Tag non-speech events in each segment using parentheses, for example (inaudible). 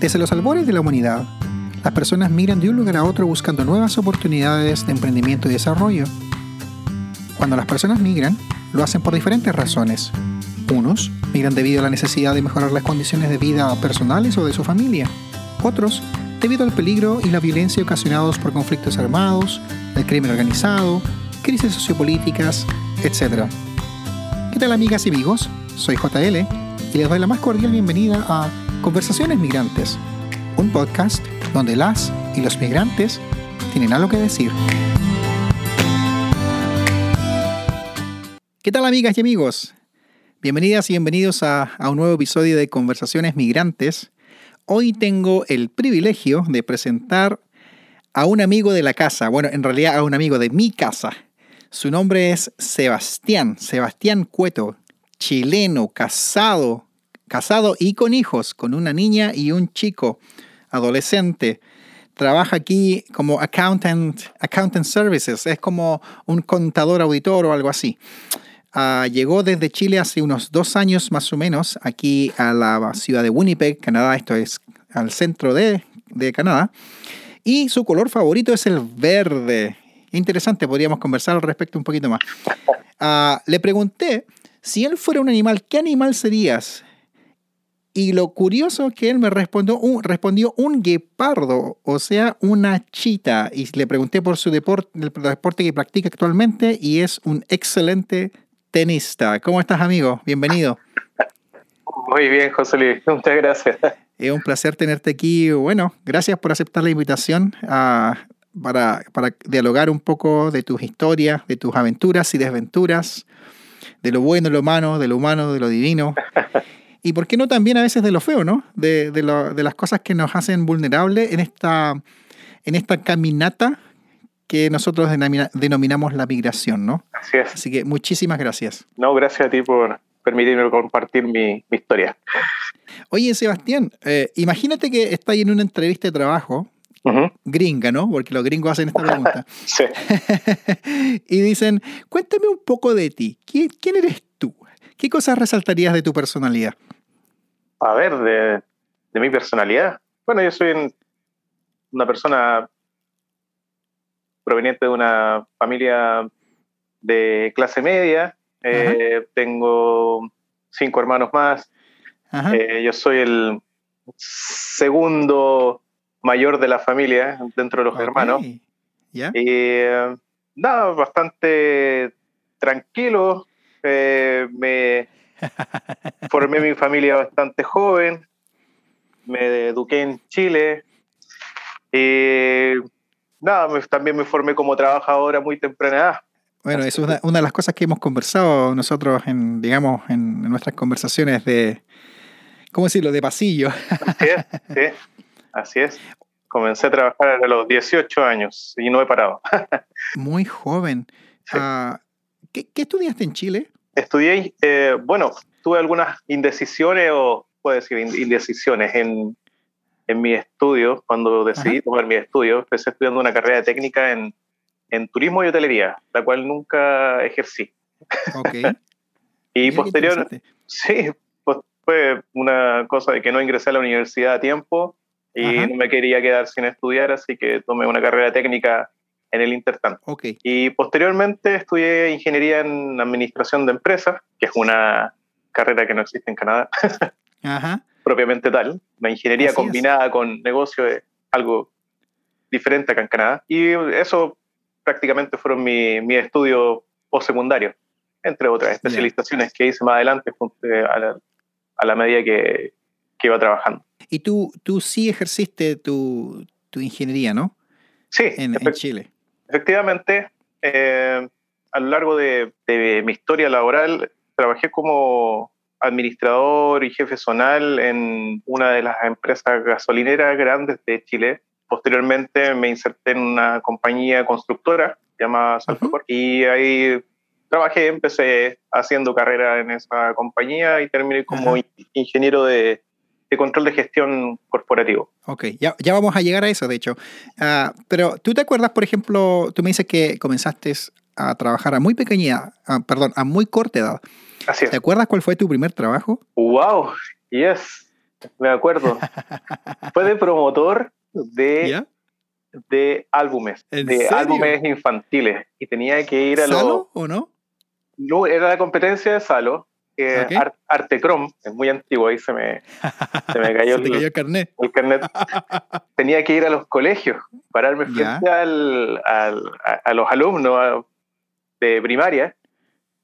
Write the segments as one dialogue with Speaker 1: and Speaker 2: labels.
Speaker 1: Desde los albores de la humanidad, las personas migran de un lugar a otro buscando nuevas oportunidades de emprendimiento y desarrollo. Cuando las personas migran, lo hacen por diferentes razones. Unos migran debido a la necesidad de mejorar las condiciones de vida personales o de su familia. Otros debido al peligro y la violencia ocasionados por conflictos armados, el crimen organizado, crisis sociopolíticas, etc. ¿Qué tal amigas y amigos? Soy JL y les doy la más cordial bienvenida a Conversaciones Migrantes, un podcast donde las y los migrantes tienen algo que decir. ¿Qué tal amigas y amigos? Bienvenidas y bienvenidos a, a, un nuevo episodio de Conversaciones Migrantes. Hoy tengo el privilegio de presentar a un amigo de la casa, bueno, en realidad a un amigo de mi casa. Su nombre es Sebastián, Sebastián Cueto, chileno, casado, casado y con hijos, con una niña y un chico adolescente. Trabaja aquí como accountant, accountant services, es como un contador auditor o algo así. Uh, llegó desde Chile hace unos dos años más o menos aquí a la ciudad de Winnipeg, Canadá, esto es al centro de, de Canadá. Y su color favorito es el verde. Interesante, podríamos conversar al respecto un poquito más. Uh, le pregunté si él fuera un animal, ¿qué animal serías? Y lo curioso es que él me respondió un, respondió un guepardo, o sea, una chita. Y le pregunté por su deporte, el deporte que practica actualmente y es un excelente tenista. ¿Cómo estás, amigo? Bienvenido.
Speaker 2: Muy bien, José Luis. (laughs) Muchas gracias.
Speaker 1: Es un placer tenerte aquí. Bueno, gracias por aceptar la invitación a, para, para dialogar un poco de tus historias, de tus aventuras y desventuras de lo bueno, lo humano, de lo humano, de lo divino. (laughs) Y por qué no también a veces de lo feo, ¿no? De, de, lo, de las cosas que nos hacen vulnerables en esta, en esta caminata que nosotros denominamos la migración, ¿no?
Speaker 2: Así es.
Speaker 1: Así que muchísimas gracias.
Speaker 2: No, gracias a ti por permitirme compartir mi, mi historia.
Speaker 1: Oye, Sebastián, eh, imagínate que estás en una entrevista de trabajo Uh -huh. gringa, ¿no? Porque los gringos hacen esta pregunta. (laughs)
Speaker 2: sí. (laughs)
Speaker 1: y dicen, cuéntame un poco de ti. ¿Quién, ¿Quién, eres? ¿Qué cosas resaltarías de tu personalidad?
Speaker 2: A ver, de, de mi personalidad. Bueno, yo soy una persona proveniente de una familia de clase media. Eh, tengo cinco hermanos más. Eh, yo soy el segundo mayor de la familia dentro de los okay. hermanos.
Speaker 1: Yeah.
Speaker 2: Y eh, nada, bastante tranquilo. Eh, me formé mi familia bastante joven. Me eduqué en Chile. Y nada, me, también me formé como trabajadora muy temprana edad.
Speaker 1: Bueno, es una, una, de las cosas que hemos conversado nosotros en, digamos, en, en nuestras conversaciones de, ¿cómo decirlo?, de pasillo.
Speaker 2: Así es, sí. Así es. Comencé a trabajar a los 18 años y no he parado.
Speaker 1: Muy joven. Sí. Uh, ¿qué, ¿qué, estudiaste en Chile?
Speaker 2: Estudié, eh, bueno, tuve algunas indecisiones o, puedo decir, indecisiones en, en mi estudio. Cuando decidí Ajá. tomar mi estudio, empecé estudiando una carrera técnica en, en turismo y hotelería, la cual nunca ejercí.
Speaker 1: Ok. (laughs)
Speaker 2: y posterior, sí, pues fue una cosa de que no ingresé a la universidad a tiempo y Ajá. no me quería quedar sin estudiar, así que tomé una carrera técnica en el intertanto.
Speaker 1: Okay.
Speaker 2: Y posteriormente estudié ingeniería en administración de empresas, que es una carrera que no existe en Canadá, (laughs)
Speaker 1: Ajá.
Speaker 2: propiamente tal. La ingeniería así combinada es. con negocio es algo diferente acá en Canadá. Y eso prácticamente fueron mi, mi estudio postsecundario, entre otras especializaciones yeah. que hice más adelante a la, a la medida que, que iba trabajando.
Speaker 1: Y tú, tú sí ejerciste tu, tu ingeniería, ¿no?
Speaker 2: Sí.
Speaker 1: En, en Chile.
Speaker 2: Efectivamente, eh, a lo largo de, de, mi historia laboral, trabajé como administrador y jefe zonal en una de las empresas gasolineras grandes de Chile. Posteriormente me inserté en una compañía constructora llamada Salvador uh -huh. y ahí trabajé, empecé haciendo carrera en esa compañía y terminé como uh -huh. ingeniero de, de control de gestión corporativo.
Speaker 1: Ok, ya, ya vamos a llegar a eso, de hecho. Uh, pero tú te acuerdas, por ejemplo, tú me dices que comenzaste a trabajar a muy pequeña, uh, perdón, a muy corta edad.
Speaker 2: Así es.
Speaker 1: ¿Te acuerdas cuál fue tu primer trabajo?
Speaker 2: ¡Wow! Yes, me acuerdo. (laughs) fue de promotor de, de álbumes, de álbumes infantiles. Y tenía que ir a los...
Speaker 1: ¿Salo o no?
Speaker 2: No, era la competencia de Salo. Que Artecrom, es muy antiguo, ahí se me, se me cayó, (laughs)
Speaker 1: el, carnet.
Speaker 2: el, carnet. (laughs) Tenía que ir a los colegios, pararme frente al, al, a, los alumnos de primaria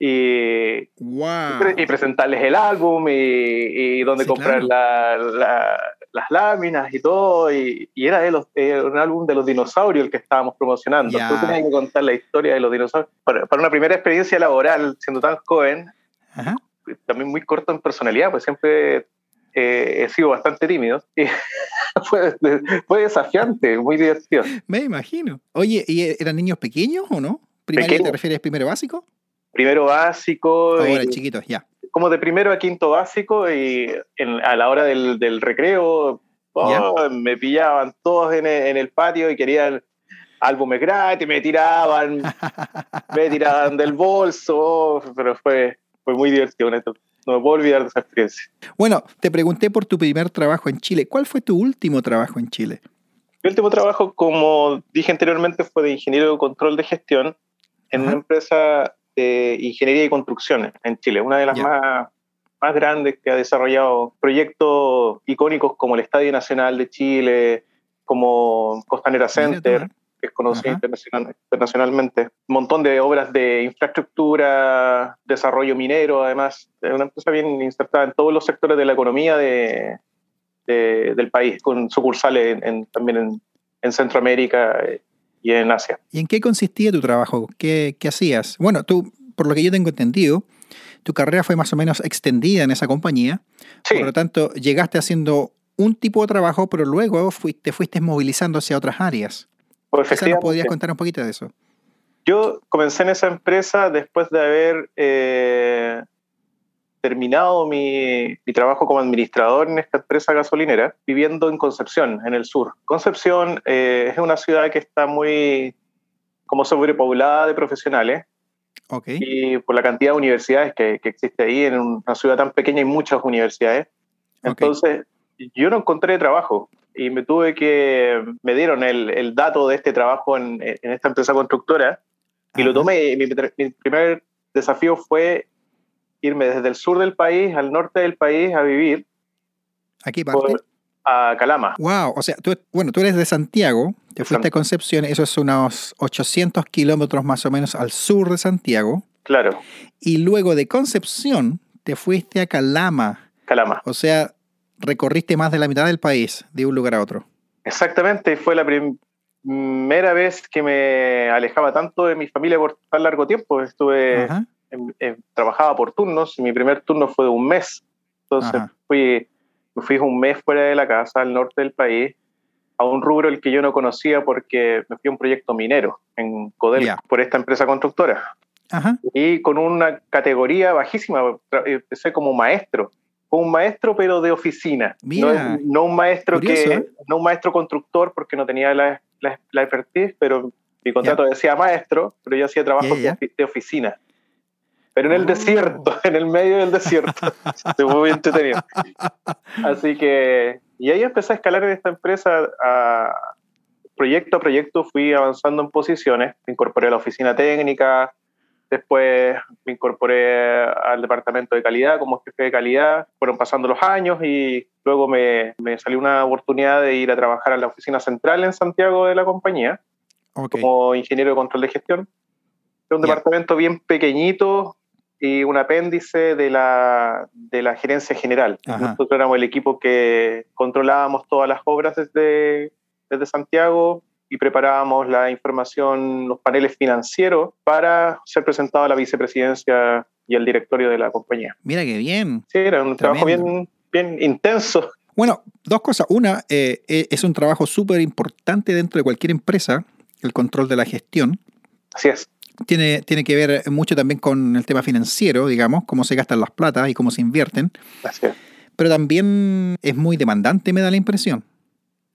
Speaker 2: y, y, presentarles el álbum y, y dónde comprar las láminas y todo. Y, era de los, un álbum de los dinosaurios el que estábamos promocionando. Tú tenías que contar la historia de los dinosaurios. Para, una primera experiencia laboral, siendo tan joven, también muy corto en personalidad, pues siempre eh, he sido bastante tímido. (laughs) Y fue, fue desafiante, muy divertido.
Speaker 1: Me imagino. Oye, ¿y eran niños pequeños o no? ¿Primaria te refieres primero básico?
Speaker 2: primero básico.
Speaker 1: Ahora, chiquitos, ya.
Speaker 2: Como de primero a quinto básico y a la hora del, del recreo oh, me pillaban todos en el, patio y querían álbumes gratis, me tiraban, (laughs) me tiraban del bolso, pero fue, fue muy divertido, No me puedo olvidar de esa experiencia.
Speaker 1: Bueno, te pregunté por tu primer trabajo en Chile. ¿Cuál fue tu último trabajo en Chile?
Speaker 2: Mi último trabajo, como dije anteriormente, fue de ingeniero de control de gestión en una empresa ingeniería y construcción en Chile, una de las más, más grandes que ha desarrollado proyectos icónicos como el Estadio Nacional de Chile, como Costanera Center, que es conocido internacionalmente. Un montón de obras de infraestructura, desarrollo minero, además. Es una empresa bien insertada en todos los sectores de la economía de, del país, con sucursales también en, en Centroamérica eh, y en Asia.
Speaker 1: ¿Y en qué consistía tu trabajo? ¿Qué, qué hacías? Bueno, tú, por lo que yo tengo entendido, tu carrera fue más o menos extendida en esa compañía. Sí. Por lo tanto, llegaste haciendo un tipo de trabajo, pero luego fuiste, te fuiste movilizando hacia otras áreas. Pues ¿nos podrías contar un poquito de eso?
Speaker 2: Yo comencé en esa empresa después de haber eh, terminado mi, trabajo como administrador en esta empresa gasolinera, viviendo en Concepción, en el sur. Concepción eh, es una ciudad que está muy como sobrepoblada de profesionales.
Speaker 1: Okay.
Speaker 2: Y por la cantidad de universidades que, que, existe ahí, en una ciudad tan pequeña hay muchas universidades. Entonces, yo no encontré trabajo y me tuve que, me dieron el, el dato de este trabajo en, en esta empresa constructora y lo tomé. Mi, mi primer desafío fue irme desde el sur del país al norte del país a vivir.
Speaker 1: ¿Aquí parte?
Speaker 2: a Calama.
Speaker 1: Wow, o sea, tú, bueno, tú eres de Santiago, te fuiste a Concepción, eso es unos 800 kilómetros más o menos al sur de Santiago.
Speaker 2: Claro.
Speaker 1: Y luego de Concepción te fuiste a Calama.
Speaker 2: Calama.
Speaker 1: O sea, recorriste más de la mitad del país, de un lugar a otro.
Speaker 2: Exactamente, fue la primera vez que me alejaba tanto de mi familia por tan largo tiempo. Estuve trabajaba por turnos y mi primer turno fue de un mes. Entonces fui, fui un mes fuera de la casa, al norte del país, a un rubro el que yo no conocía porque me fui a un proyecto minero en Codel por esta empresa constructora. Y con una categoría bajísima, empecé como maestro. Fue un maestro, pero de oficina. no, un maestro que, ¿eh? no un maestro constructor porque no tenía la, la, expertise, pero mi contrato decía maestro, pero yo hacía trabajo de oficina pero en el desierto, (laughs) en el medio del desierto. (laughs) Estuvo muy entretenido. Así que, y ahí empecé a escalar en esta empresa, a, proyecto a proyecto fui avanzando en posiciones, me incorporé a la oficina técnica, después me incorporé al departamento de calidad como jefe de calidad, fueron pasando los años y luego me, me salió una oportunidad de ir a trabajar a la oficina central en Santiago de la compañía, como ingeniero de control de gestión. Es un departamento bien pequeñito, y un apéndice de la, de la gerencia general. Nosotros éramos el equipo que controlábamos todas las obras desde, desde Santiago y preparábamos la información, los paneles financieros para ser presentado a la vicepresidencia y al directorio de la compañía.
Speaker 1: Mira qué bien.
Speaker 2: Sí, era un trabajo bien, bien intenso.
Speaker 1: Bueno, dos cosas. Una, eh, eh, es un trabajo súper importante dentro de cualquier empresa, el control de la gestión.
Speaker 2: Así es
Speaker 1: tiene, tiene que ver mucho también con el tema financiero, digamos, cómo se gastan las platas y cómo se invierten. Pero también es muy demandante, me da la impresión.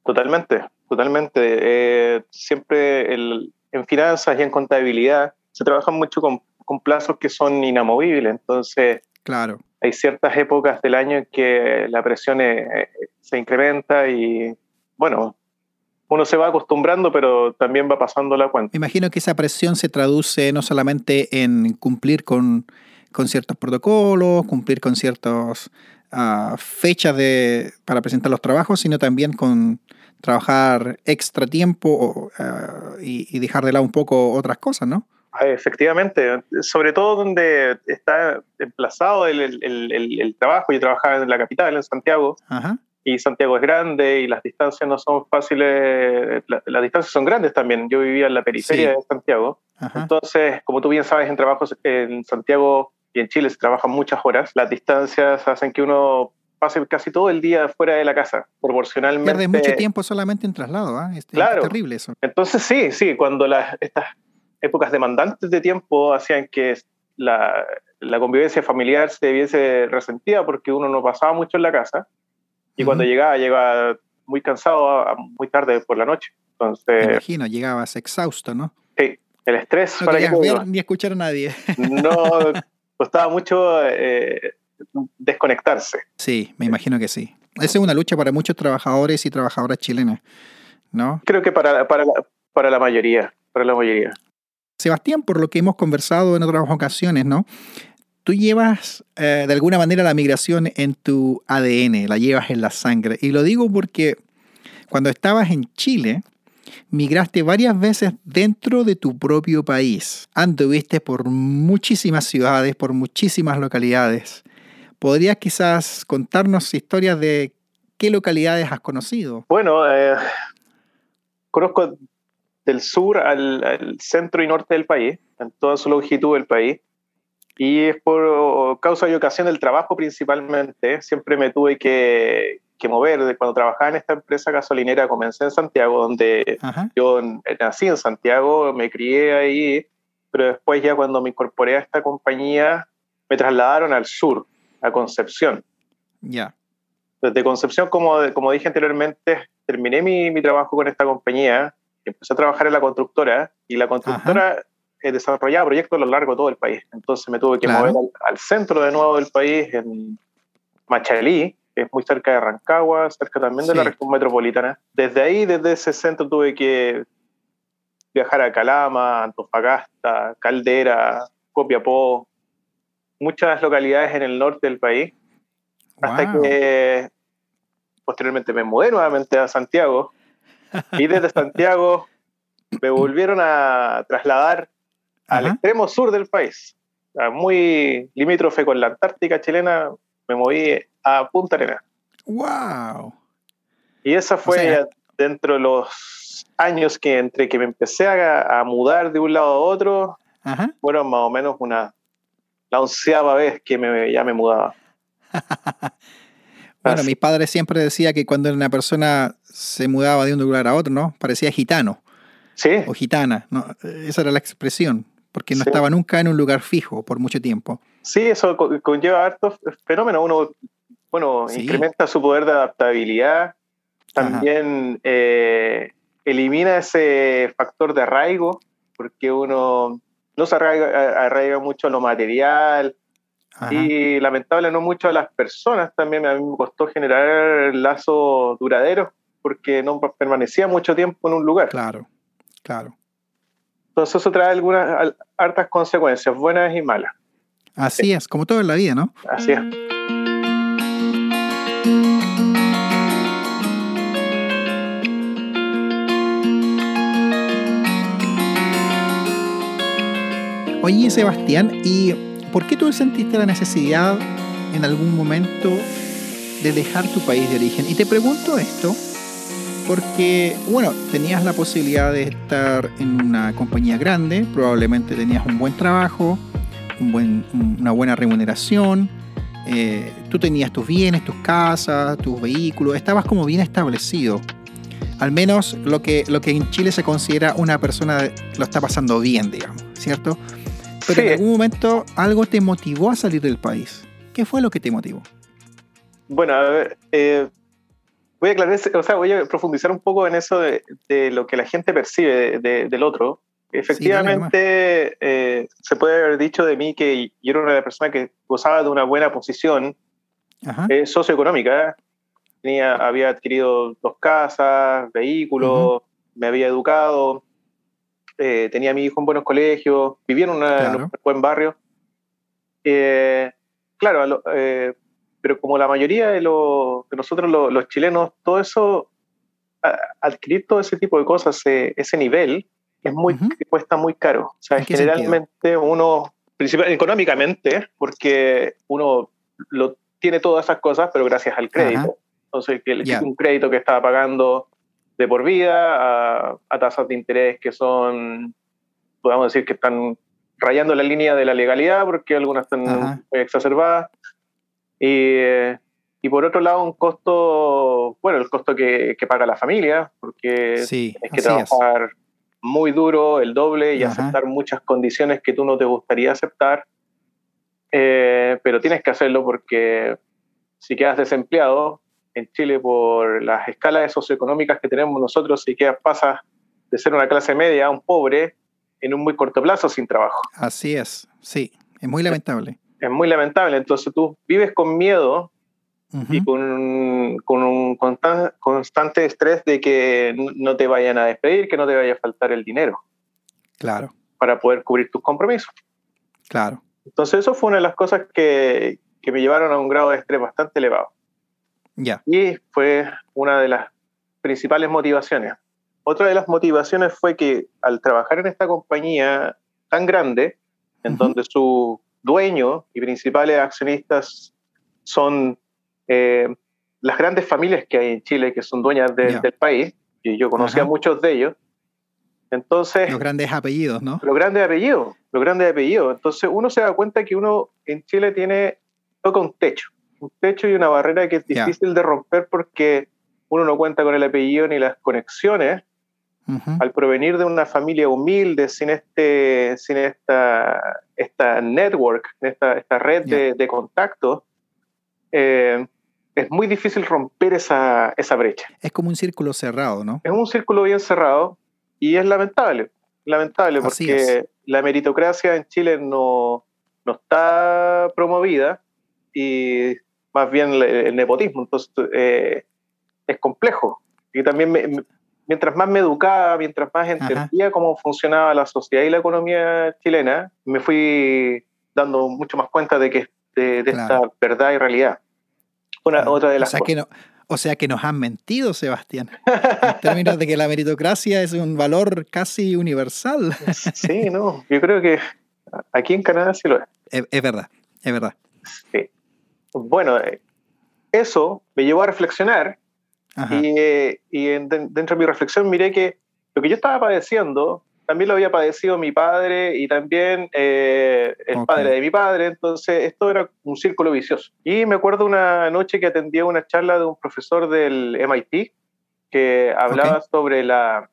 Speaker 2: Totalmente, totalmente. Eh, siempre en finanzas y en contabilidad se trabaja mucho con, con plazos que son inamovibles. Entonces,
Speaker 1: claro.
Speaker 2: hay ciertas épocas del año en que la presión eh, se incrementa y bueno, uno se va acostumbrando, pero también va pasando la cuenta.
Speaker 1: Me imagino que esa presión se traduce no solamente en cumplir con, con ciertos protocolos, cumplir con ciertas uh, fechas de, para presentar los trabajos, sino también con trabajar extra tiempo uh, y, y, dejar de lado un poco otras cosas, ¿no?
Speaker 2: Ah, efectivamente, sobre todo donde está emplazado el, el, el, el trabajo. Yo trabajaba en la capital, en Santiago.
Speaker 1: Ajá
Speaker 2: y Santiago es grande y las distancias no son fáciles, la, las distancias son grandes también. Yo vivía en la periferia sí. de Santiago, Ajá. entonces, como tú bien sabes, en trabajos en Santiago y en Chile se trabajan muchas horas, las distancias hacen que uno pase casi todo el día fuera de la casa, proporcionalmente.
Speaker 1: Pierde mucho tiempo solamente en traslado, ¿eh? es,
Speaker 2: claro.
Speaker 1: es terrible eso.
Speaker 2: Entonces sí, sí, cuando las, estas épocas demandantes de tiempo hacían que la, la convivencia familiar se viese resentida porque uno no pasaba mucho en la casa, y cuando uh -huh. llegaba, llegaba muy cansado, muy tarde por la noche. Entonces,
Speaker 1: Me imagino, llegabas exhausto, ¿no?
Speaker 2: Sí, el estrés.
Speaker 1: No para que ver ni escuchar a nadie.
Speaker 2: No, costaba mucho eh, desconectarse.
Speaker 1: Sí, me imagino que sí. Esa es una lucha para muchos trabajadores y trabajadoras chilenas, ¿no?
Speaker 2: Creo que para, para, para la mayoría, para la mayoría.
Speaker 1: Sebastián, por lo que hemos conversado en otras ocasiones, ¿no? tú llevas eh, de alguna manera la migración en tu ADN, la llevas en la sangre. Y lo digo porque cuando estabas en Chile, migraste varias veces dentro de tu propio país. Anduviste por muchísimas ciudades, por muchísimas localidades. ¿Podrías quizás contarnos historias de qué localidades has conocido?
Speaker 2: Bueno, eh, conozco del sur al, al centro y norte del país, en toda su longitud del país y es por causa y ocasión del trabajo principalmente. Siempre me tuve que, que mover. Cuando trabajaba en esta empresa gasolinera, comencé en Santiago, donde Ajá. yo nací en Santiago, me crié ahí, pero después ya cuando me incorporé a esta compañía, me trasladaron al sur, a Concepción.
Speaker 1: Ya. Yeah.
Speaker 2: Desde Concepción, como, como dije anteriormente, terminé mi, mi trabajo con esta compañía, empecé a trabajar en la constructora, y la constructora... Ajá eh, desarrollaba proyectos a lo largo de todo el país. Entonces me tuve que claro. mover al, al, centro de nuevo del país, en Machalí, que es muy cerca de Rancagua, cerca también de sí. la región metropolitana. Desde ahí, desde ese centro, tuve que viajar a Calama, Antofagasta, Caldera, Copiapó, muchas localidades en el norte del país, wow. hasta que posteriormente me mudé nuevamente a Santiago. Y desde (laughs) Santiago me volvieron a trasladar al Ajá. extremo sur del país, muy limítrofe con la Antártica chilena, me moví a Punta Arenas.
Speaker 1: ¡Wow!
Speaker 2: Y esa fue o sea, dentro de los años que entre que me empecé a, a mudar de un lado a otro,
Speaker 1: Ajá.
Speaker 2: fueron más o menos una la onceava vez que me, ya me mudaba. (laughs)
Speaker 1: bueno, mis padres siempre decían que cuando una persona se mudaba de un lugar a otro, ¿no? Parecía gitano.
Speaker 2: Sí.
Speaker 1: O gitana, ¿no? Esa era la expresión porque no sí. estaba nunca en un lugar fijo por mucho tiempo.
Speaker 2: Sí, eso conlleva hartos fenómenos. Uno, bueno, sí. incrementa su poder de adaptabilidad, también eh, elimina ese factor de arraigo, porque uno no se arraiga, arraiga mucho a lo material Ajá. y lamentable no mucho a las personas. También a mí me costó generar lazos duraderos porque no permanecía mucho tiempo en un lugar.
Speaker 1: Claro, claro.
Speaker 2: Entonces eso trae algunas hartas consecuencias, buenas y malas.
Speaker 1: Así es, como todo en la vida, ¿no?
Speaker 2: Así es.
Speaker 1: Oye, Sebastián, ¿y por qué tú sentiste la necesidad en algún momento de dejar tu país de origen? Y te pregunto esto porque, bueno, tenías la posibilidad de estar en una compañía grande, probablemente tenías un buen trabajo, una buena remuneración, eh, tú tenías tus bienes, tus casas, tus vehículos, estabas como bien establecido. Al menos lo que, lo que en Chile se considera una persona lo está pasando bien, digamos, ¿cierto? Pero sí. en algún momento algo te motivó a salir del país. ¿Qué fue lo que te motivó?
Speaker 2: Bueno, a ver, eh, voy a aclarar, o sea, voy a profundizar un poco en eso de, de lo que la gente percibe de, de, del otro. Efectivamente, sí, eh, se puede haber dicho de mí que yo era una persona que gozaba de una buena posición eh, socioeconómica. tenía, había adquirido dos casas, vehículos, me había educado, eh, tenía a mi hijo en buenos colegios, vivía en, un buen barrio. Eh, claro, eh, pero como la mayoría de, de nosotros los chilenos, todo eso, adquirir todo ese tipo de cosas, ese nivel, es muy, cuesta muy caro. O sea, generalmente uno, principalmente económicamente, porque uno lo tiene todas esas cosas, pero gracias al crédito. Entonces, que yeah. un crédito que estaba pagando de por vida a, tasas de interés que son, podemos decir que están rayando la línea de la legalidad porque algunas están muy exacerbadas. Y, y, por otro lado, un costo, bueno, el costo que, que paga la familia, porque
Speaker 1: sí,
Speaker 2: es que trabajar muy duro, el doble, y aceptar muchas condiciones que tú no te gustaría aceptar. Eh, pero tienes que hacerlo porque si quedas desempleado, en Chile por las escalas socioeconómicas que tenemos nosotros y que pasa de ser una clase media a un pobre en un muy corto plazo sin trabajo.
Speaker 1: Así es, sí, es muy lamentable.
Speaker 2: Es, muy lamentable, entonces tú vives con miedo y con, con un constante estrés de que no te vayan a despedir, que no te vaya a faltar el dinero.
Speaker 1: Claro.
Speaker 2: Para poder cubrir tus compromisos.
Speaker 1: Claro.
Speaker 2: Entonces eso fue una de las cosas que, que me llevaron a un grado de estrés bastante elevado. Y fue una de las principales motivaciones. Otra de las motivaciones fue que al trabajar en esta compañía tan grande, en donde su dueño y principales accionistas son eh, las grandes familias que hay en Chile, que son dueñas del país, y yo conocía a muchos de ellos. Entonces,
Speaker 1: los grandes apellidos, ¿no?
Speaker 2: Los grandes apellidos, los grandes apellidos. Entonces uno se da cuenta que uno en Chile tiene, toca un techo un techo y una barrera que es difícil de romper porque uno no cuenta con el apellido ni las conexiones. Al provenir de una familia humilde, sin, este, sin esta, esta network, esta, esta red de, de, contactos, eh, es muy difícil romper esa, esa brecha.
Speaker 1: Es como un círculo cerrado, ¿no?
Speaker 2: Es un círculo bien cerrado y es lamentable. Lamentable porque la meritocracia en Chile no, no está promovida y más bien el nepotismo. Entonces, eh, es complejo. Y también, mientras más me educaba, mientras más entendía cómo funcionaba la sociedad y la economía chilena, me fui dando mucho más cuenta de, que, de, esta verdad y realidad. Una, otra de las
Speaker 1: o sea, Que no, o sea que nos han mentido, Sebastián, en términos de que la meritocracia es un valor casi universal.
Speaker 2: sí, no, yo creo que aquí en Canadá sí lo
Speaker 1: Es, es verdad, es verdad.
Speaker 2: Sí bueno, eso me llevó a reflexionar y, eh, dentro de mi reflexión miré que lo que yo estaba padeciendo también lo había padecido mi padre y también eh, el padre de mi padre, entonces esto era un círculo vicioso. Y me acuerdo una noche que atendía una charla de un profesor del MIT que hablaba sobre la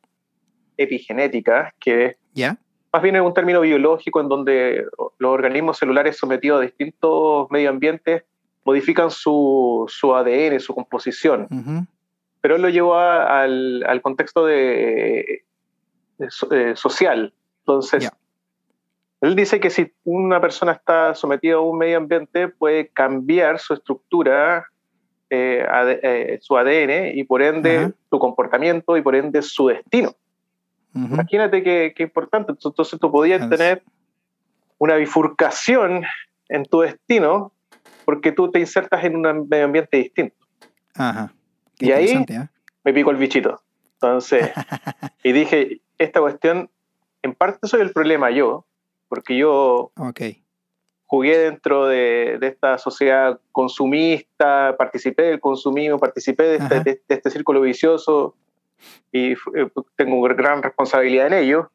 Speaker 2: epigenética, que
Speaker 1: ¿Ya?
Speaker 2: más bien es un término biológico en donde los organismos celulares sometidos a distintos medio ambientes modifican su, su ADN, su composición. Pero él lo llevó al, al, contexto de, eh, social. Entonces, él dice que si una persona está sometida a un medio ambiente, puede cambiar su estructura, eh, eh, su ADN y por ende su comportamiento y por ende su destino. Imagínate qué, qué, importante. Entonces tú podías tener una bifurcación en tu destino porque tú te insertas en un medio ambiente distinto.
Speaker 1: Ajá.
Speaker 2: y ahí ¿eh? me pico el bichito. Entonces, (laughs) y dije, esta cuestión, en parte soy el problema yo, porque yo
Speaker 1: okay.
Speaker 2: jugué dentro de, de, esta sociedad consumista, participé del consumismo, participé de este, de, este, círculo vicioso y eh, tengo gran responsabilidad en ello,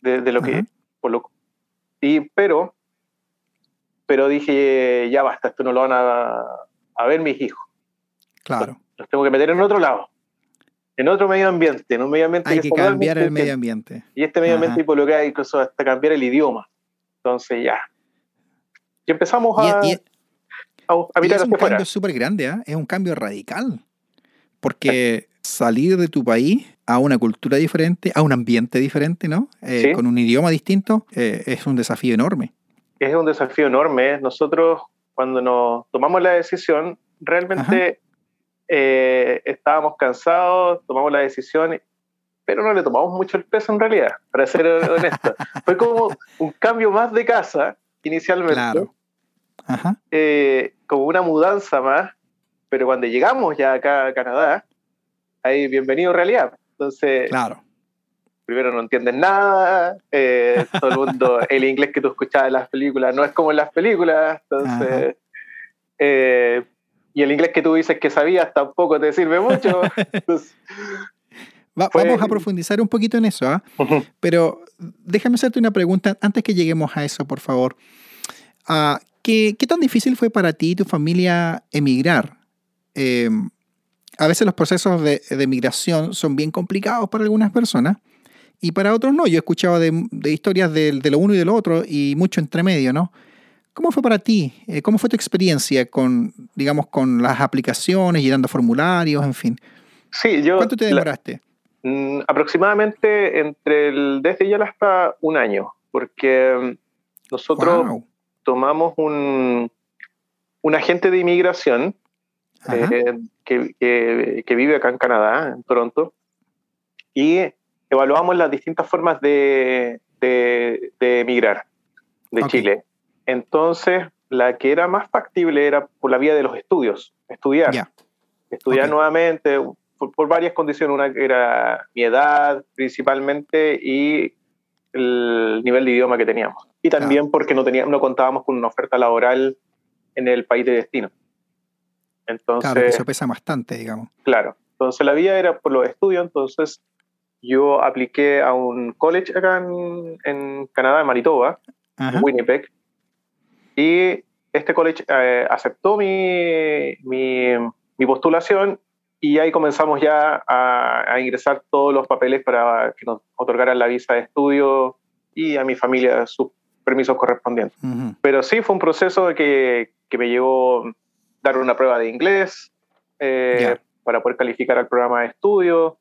Speaker 2: de, de lo que... Por lo, y, pero pero dije, ya basta, esto no lo van a, a ver mis hijos.
Speaker 1: Claro.
Speaker 2: Los tengo que meter en otro lado, en otro medio ambiente, en un medio ambiente
Speaker 1: Hay que, cambiar el medio ambiente.
Speaker 2: Y este medio ambiente hay incluso hasta cambiar el idioma. Entonces ya. Y empezamos a,
Speaker 1: y, a, mirar Es un cambio súper grande, ¿eh? es un cambio radical. Porque salir de tu país a una cultura diferente, a un ambiente diferente, ¿no? Eh, con un idioma distinto, eh, es un desafío enorme
Speaker 2: es un desafío enorme. Nosotros, cuando nos tomamos la decisión, realmente eh, estábamos cansados, tomamos la decisión, pero no le tomamos mucho el peso en realidad, para ser (laughs) honesto. Fue como un cambio más de casa inicialmente.
Speaker 1: Claro. Ajá.
Speaker 2: Eh, como una mudanza más, pero cuando llegamos ya acá a Canadá, ahí bienvenido realidad. Entonces,
Speaker 1: Claro.
Speaker 2: Primero no entiendes nada, eh, todo el mundo, (laughs) el inglés que tú escuchabas en las películas no es como en las películas, entonces, eh, y el inglés que tú dices que sabías tampoco te sirve mucho. (laughs) Entonces,
Speaker 1: Va-
Speaker 2: Fue-
Speaker 1: Vamos a profundizar un poquito en eso, ¿ah? Pero déjame hacerte una pregunta antes que lleguemos a eso, por favor. Ah, ¿qué, qué tan difícil fue para ti y tu familia emigrar? Eh, a veces los procesos de, de migración son bien complicados para algunas personas y para otros no. Yo he escuchado de, de historias de, de lo uno y de lo otro y mucho entre medio, ¿no? ¿Cómo fue para ti? Eh, ¿Cómo fue tu experiencia con, digamos, con las aplicaciones, llenando formularios, en fin?
Speaker 2: sí, yo...
Speaker 1: ¿Cuánto te
Speaker 2: la-
Speaker 1: demoraste?
Speaker 2: Mm, aproximadamente entre el desde ya hasta un año, porque mm, nosotros
Speaker 1: Wow.
Speaker 2: tomamos un, un agente de inmigración eh, que, que- que vive acá en Canadá, en Toronto, y evaluamos las distintas formas de, de, de emigrar de. Chile. Entonces, la que era más factible era por la vía de los estudios, estudiar estudiar nuevamente por, por varias condiciones. Una que era mi edad principalmente y el nivel de idioma que teníamos. Y también porque no, teníamos, no contábamos con una oferta laboral en el país de destino. Entonces,
Speaker 1: Claro, que eso pesa bastante, digamos.
Speaker 2: Claro. Entonces la vía era por los estudios, entonces yo apliqué a un college acá en, en Canadá, en Manitoba, en Winnipeg, y este college eh, aceptó mi, mi, mi postulación y ahí comenzamos ya a, a ingresar todos los papeles para que nos otorgaran la visa de estudio y a mi familia sus permisos correspondientes. Pero sí fue un proceso que, que me llevó dar una prueba de inglés eh, para poder calificar al programa de estudio.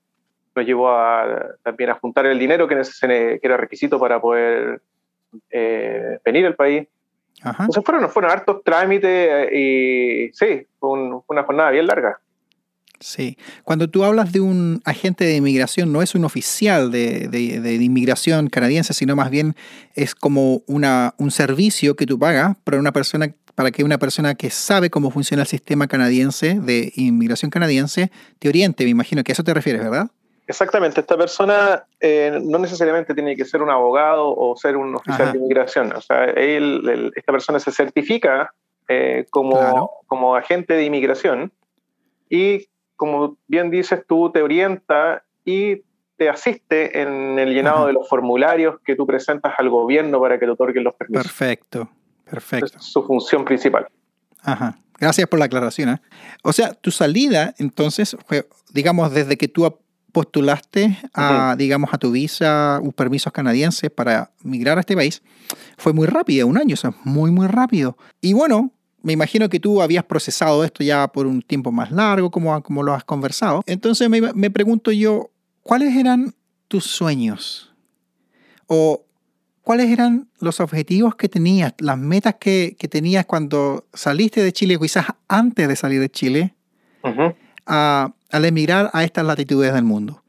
Speaker 2: Nos llevó a, también a juntar el dinero que, que era requisito para poder eh, venir al país.
Speaker 1: Ajá.
Speaker 2: Entonces fueron, fueron hartos trámites eh, y sí, fue, un- fue una jornada bien larga.
Speaker 1: Sí. Cuando tú hablas de un agente de inmigración, no es un oficial de, de- de inmigración canadiense, sino más bien es como una, un servicio que tú pagas para una persona para que una persona que sabe cómo funciona el sistema canadiense de inmigración canadiense te oriente. Me imagino que a eso te refieres, ¿verdad?
Speaker 2: Exactamente, esta persona eh, no necesariamente tiene que ser un abogado o ser un oficial
Speaker 1: Ajá.
Speaker 2: de inmigración. O sea, él, él- esta persona se certifica eh, como,
Speaker 1: Claro.
Speaker 2: como agente de inmigración y, como bien dices tú, te orienta y te asiste en el llenado
Speaker 1: Ajá.
Speaker 2: de los formularios que tú presentas al gobierno para que te otorguen los permisos.
Speaker 1: Perfecto. Perfecto.
Speaker 2: Es su función principal.
Speaker 1: Ajá. Gracias por la aclaración. ¿eh? O sea, tu salida, entonces, digamos, desde que tú postulaste a, digamos, a tu visa, un permisos canadienses para migrar a este país, fue muy rápida, un año, eso es muy, muy rápido. Y bueno, me imagino que tú habías procesado esto ya por un tiempo más largo, como, como lo has conversado. Entonces me, me pregunto yo, ¿cuáles eran tus sueños? ¿O cuáles eran los objetivos que tenías, las metas que, que tenías cuando saliste de Chile, quizás antes de salir de Chile,
Speaker 2: Ujú.
Speaker 1: a- al emigrar a estas latitudes del mundo?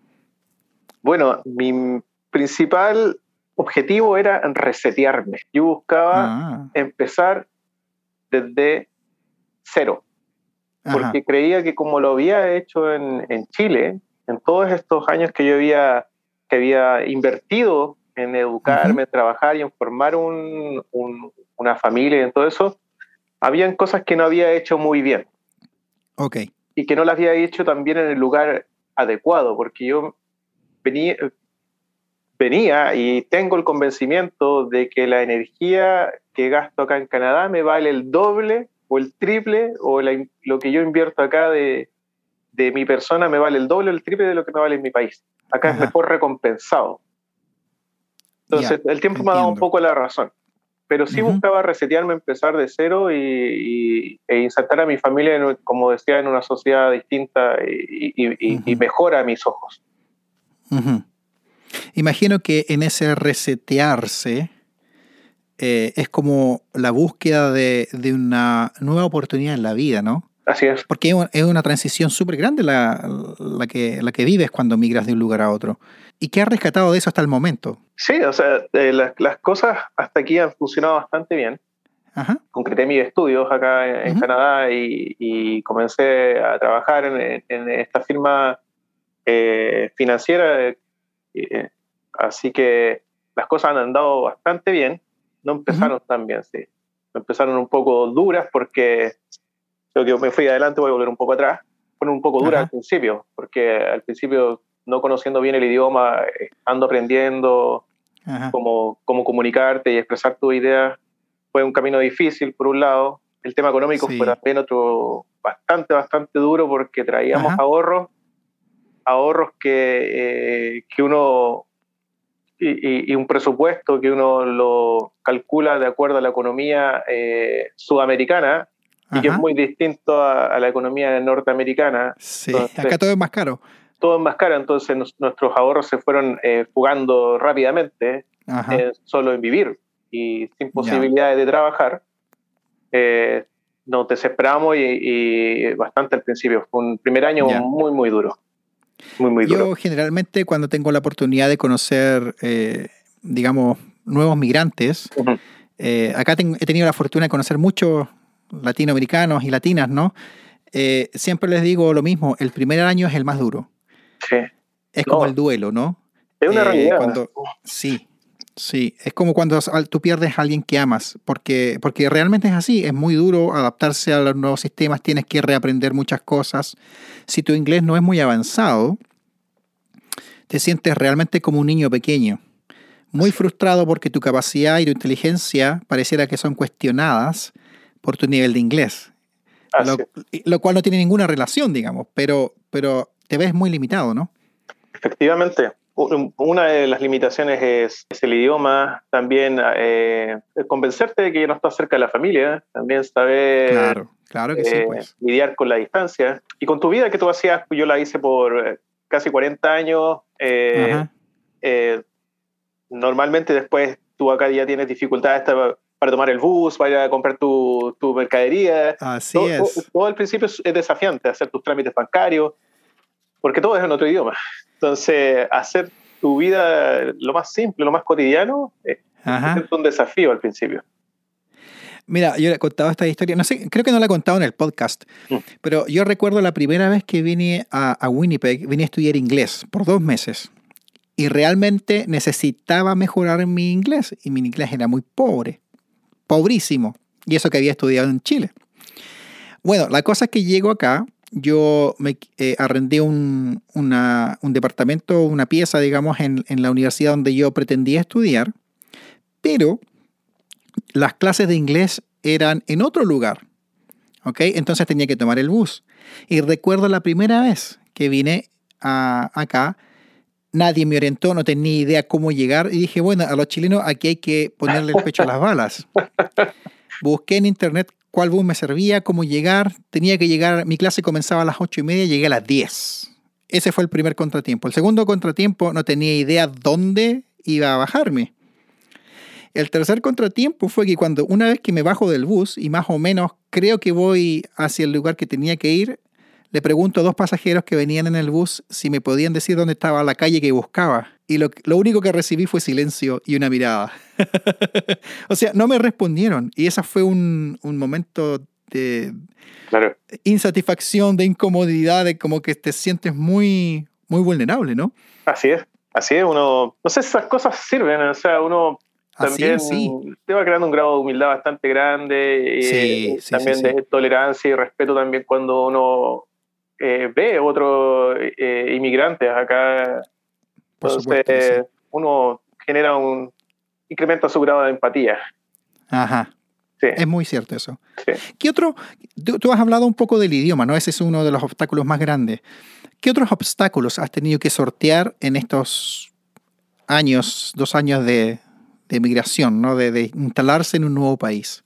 Speaker 2: Bueno, mi principal objetivo era resetearme. Yo buscaba
Speaker 1: Ah,
Speaker 2: empezar desde cero,
Speaker 1: ajá,
Speaker 2: porque creía que como lo había hecho en, en Chile, en todos estos años que yo había, que había invertido en educarme, trabajar y en formar un- un- una familia y en todo eso, habían cosas que no había hecho muy bien.
Speaker 1: Ok,
Speaker 2: y que no las había hecho también en el lugar adecuado, porque yo venía, venía y tengo el convencimiento de que la energía que gasto acá en Canadá me vale el doble o el triple, o la lo que yo invierto acá de, de mi persona me vale el doble o el triple de lo que me vale en mi país. Acá
Speaker 1: Ajá.
Speaker 2: es mejor recompensado. Entonces, el tiempo me ha dado un poco la razón. Pero sí buscaba resetearme, empezar de cero y, y- e insertar a mi familia, en, como decía, en una sociedad distinta y, y- y- y
Speaker 1: Ujú.
Speaker 2: mejor a mis ojos.
Speaker 1: Imagino que en ese resetearse eh, es como la búsqueda de, de una nueva oportunidad en la vida, ¿no?
Speaker 2: Así es.
Speaker 1: Porque es una transición súper grande la, la, que, la que vives cuando migras de un lugar a otro. ¿Y qué has rescatado de eso hasta el momento?
Speaker 2: Sí, o sea, eh, las, las, cosas hasta aquí han funcionado bastante bien. Ajá. Concreté mis estudios acá en, Canadá y, y, comencé a trabajar en, en esta firma eh, financiera. Eh, así que las cosas han andado bastante bien. No empezaron tan bien, sí. Empezaron un poco duras porque creo que me fui adelante, voy a volver un poco atrás. Fueron un poco duras al principio, porque al principio no conociendo bien el idioma, ando aprendiendo cómo, cómo comunicarte y expresar tus ideas, fue un camino difícil, por un lado. El tema económico fue también otro bastante, bastante duro porque traíamos ahorros, ahorros que, eh, que uno, y, un presupuesto que uno lo calcula de acuerdo a la economía eh, sudamericana y que es muy distinto a, la economía norteamericana.
Speaker 1: Sí, acá todo es más caro.
Speaker 2: Todo es más caro, entonces nuestros ahorros se fueron eh, fugando rápidamente solo en vivir y sin posibilidades de trabajar, eh, nos desesperamos y, bastante al principio. Fue un primer año muy, muy duro. Muy, muy duro.
Speaker 1: Yo generalmente cuando tengo la oportunidad de conocer, eh, digamos, nuevos migrantes, eh, acá he tenido la fortuna de conocer muchos latinoamericanos y latinas, ¿no? siempre les digo lo mismo, el primer año es el más duro.
Speaker 2: Sí.
Speaker 1: Es como el duelo, ¿no?
Speaker 2: Es una realidad.
Speaker 1: Cuando, sí, Sí, es como cuando tú pierdes a alguien que amas, porque, porque realmente es así, es muy duro adaptarse a los nuevos sistemas, tienes que reaprender muchas cosas. Si tu inglés no es muy avanzado, te sientes realmente como un niño pequeño, muy frustrado porque tu capacidad y tu inteligencia pareciera que son cuestionadas por tu nivel de inglés, lo, lo, cual no tiene ninguna relación, digamos, pero, pero te ves muy limitado, ¿no?
Speaker 2: Efectivamente, una de las limitaciones es, el idioma, también eh, convencerte de que no estás cerca de la familia, también saber
Speaker 1: claro, que sí,
Speaker 2: eh,
Speaker 1: pues.
Speaker 2: lidiar con la distancia. Y con tu vida que tú hacías, yo la hice por eh, casi 40 años. normalmente después tú acá ya tienes dificultades para tomar el bus, para a comprar tu, tu mercadería.
Speaker 1: Así
Speaker 2: todo,
Speaker 1: es.
Speaker 2: Todo, al principio es desafiante, hacer tus trámites bancarios, porque todo es en otro idioma. Entonces, hacer tu vida lo más simple, lo más cotidiano, es un desafío al principio.
Speaker 1: Mira, yo le he contado esta historia, no sé, creo que no la he contado en el podcast, mm. pero yo recuerdo la primera vez que vine a, Winnipeg, vine a estudiar inglés por dos meses y realmente necesitaba mejorar mi inglés y mi inglés era muy pobre, pobrísimo, y eso que había estudiado en Chile. Bueno, la cosa es que llego acá yo me eh, arrendé un, departamento, una pieza, digamos, en, la universidad donde yo pretendía estudiar, pero las clases de inglés eran en otro lugar, ¿ok? Entonces tenía que tomar el bus. Y recuerdo la primera vez que vine a, acá, nadie me orientó, no tenía idea cómo llegar y dije, bueno, a los chilenos aquí hay que ponerle el pecho a las balas. (laughs) Busqué en internet cuál bus me servía, cómo llegar. Tenía que llegar, mi clase comenzaba a las ocho y media, llegué a las 10. Ese fue el primer contratiempo. El segundo contratiempo no tenía idea dónde iba a bajarme. El tercer contratiempo fue que cuando una vez que me bajo del bus y más o menos creo que voy hacia el lugar que tenía que ir, le pregunto a dos pasajeros que venían en el bus si me podían decir dónde estaba la calle que buscaba. Y lo, único que recibí fue silencio y una mirada. (laughs) o sea, no me respondieron. Y ese fue un, momento de insatisfacción, de incomodidad, de como que te sientes muy, muy vulnerable, ¿no?
Speaker 2: Así es, así es. Uno, no sé, esas cosas sirven. O sea, uno también te va creando un grado de humildad bastante grande. y también de tolerancia y respeto también cuando uno eh, ve otros eh, inmigrantes acá. Entonces, uno genera un. incrementa su grado de empatía.
Speaker 1: Ajá. Es muy cierto eso. ¿Qué otro? Tú, has hablado un poco del idioma, ¿no? Ese es uno de los obstáculos más grandes. ¿Qué otros obstáculos has tenido que sortear en estos años, dos años de, de migración, ¿no? De, instalarse en un nuevo país.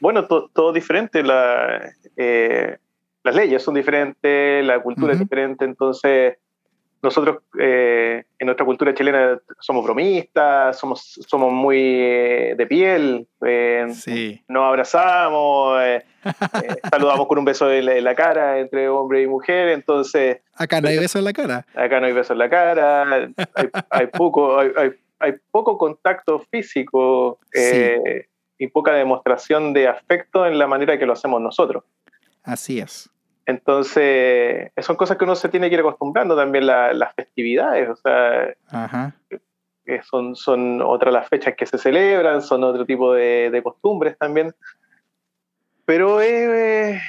Speaker 2: Bueno, todo diferente. La, eh, las leyes son diferentes, la cultura es diferente, entonces nosotros eh, en nuestra cultura chilena somos bromistas, somos, somos muy eh, de piel, eh, nos abrazamos, (laughs) saludamos con un beso en la, cara entre hombre y mujer, entonces...
Speaker 1: Acá no hay beso en la cara.
Speaker 2: Acá no hay beso en la cara, hay, poco, hay, hay, poco contacto físico y poca demostración de afecto en la manera que lo hacemos nosotros.
Speaker 1: Así es.
Speaker 2: Entonces, son cosas que uno se tiene que ir acostumbrando también las festividades, o sea, son, son otras las fechas que se celebran, son otro tipo de, costumbres también. Pero es,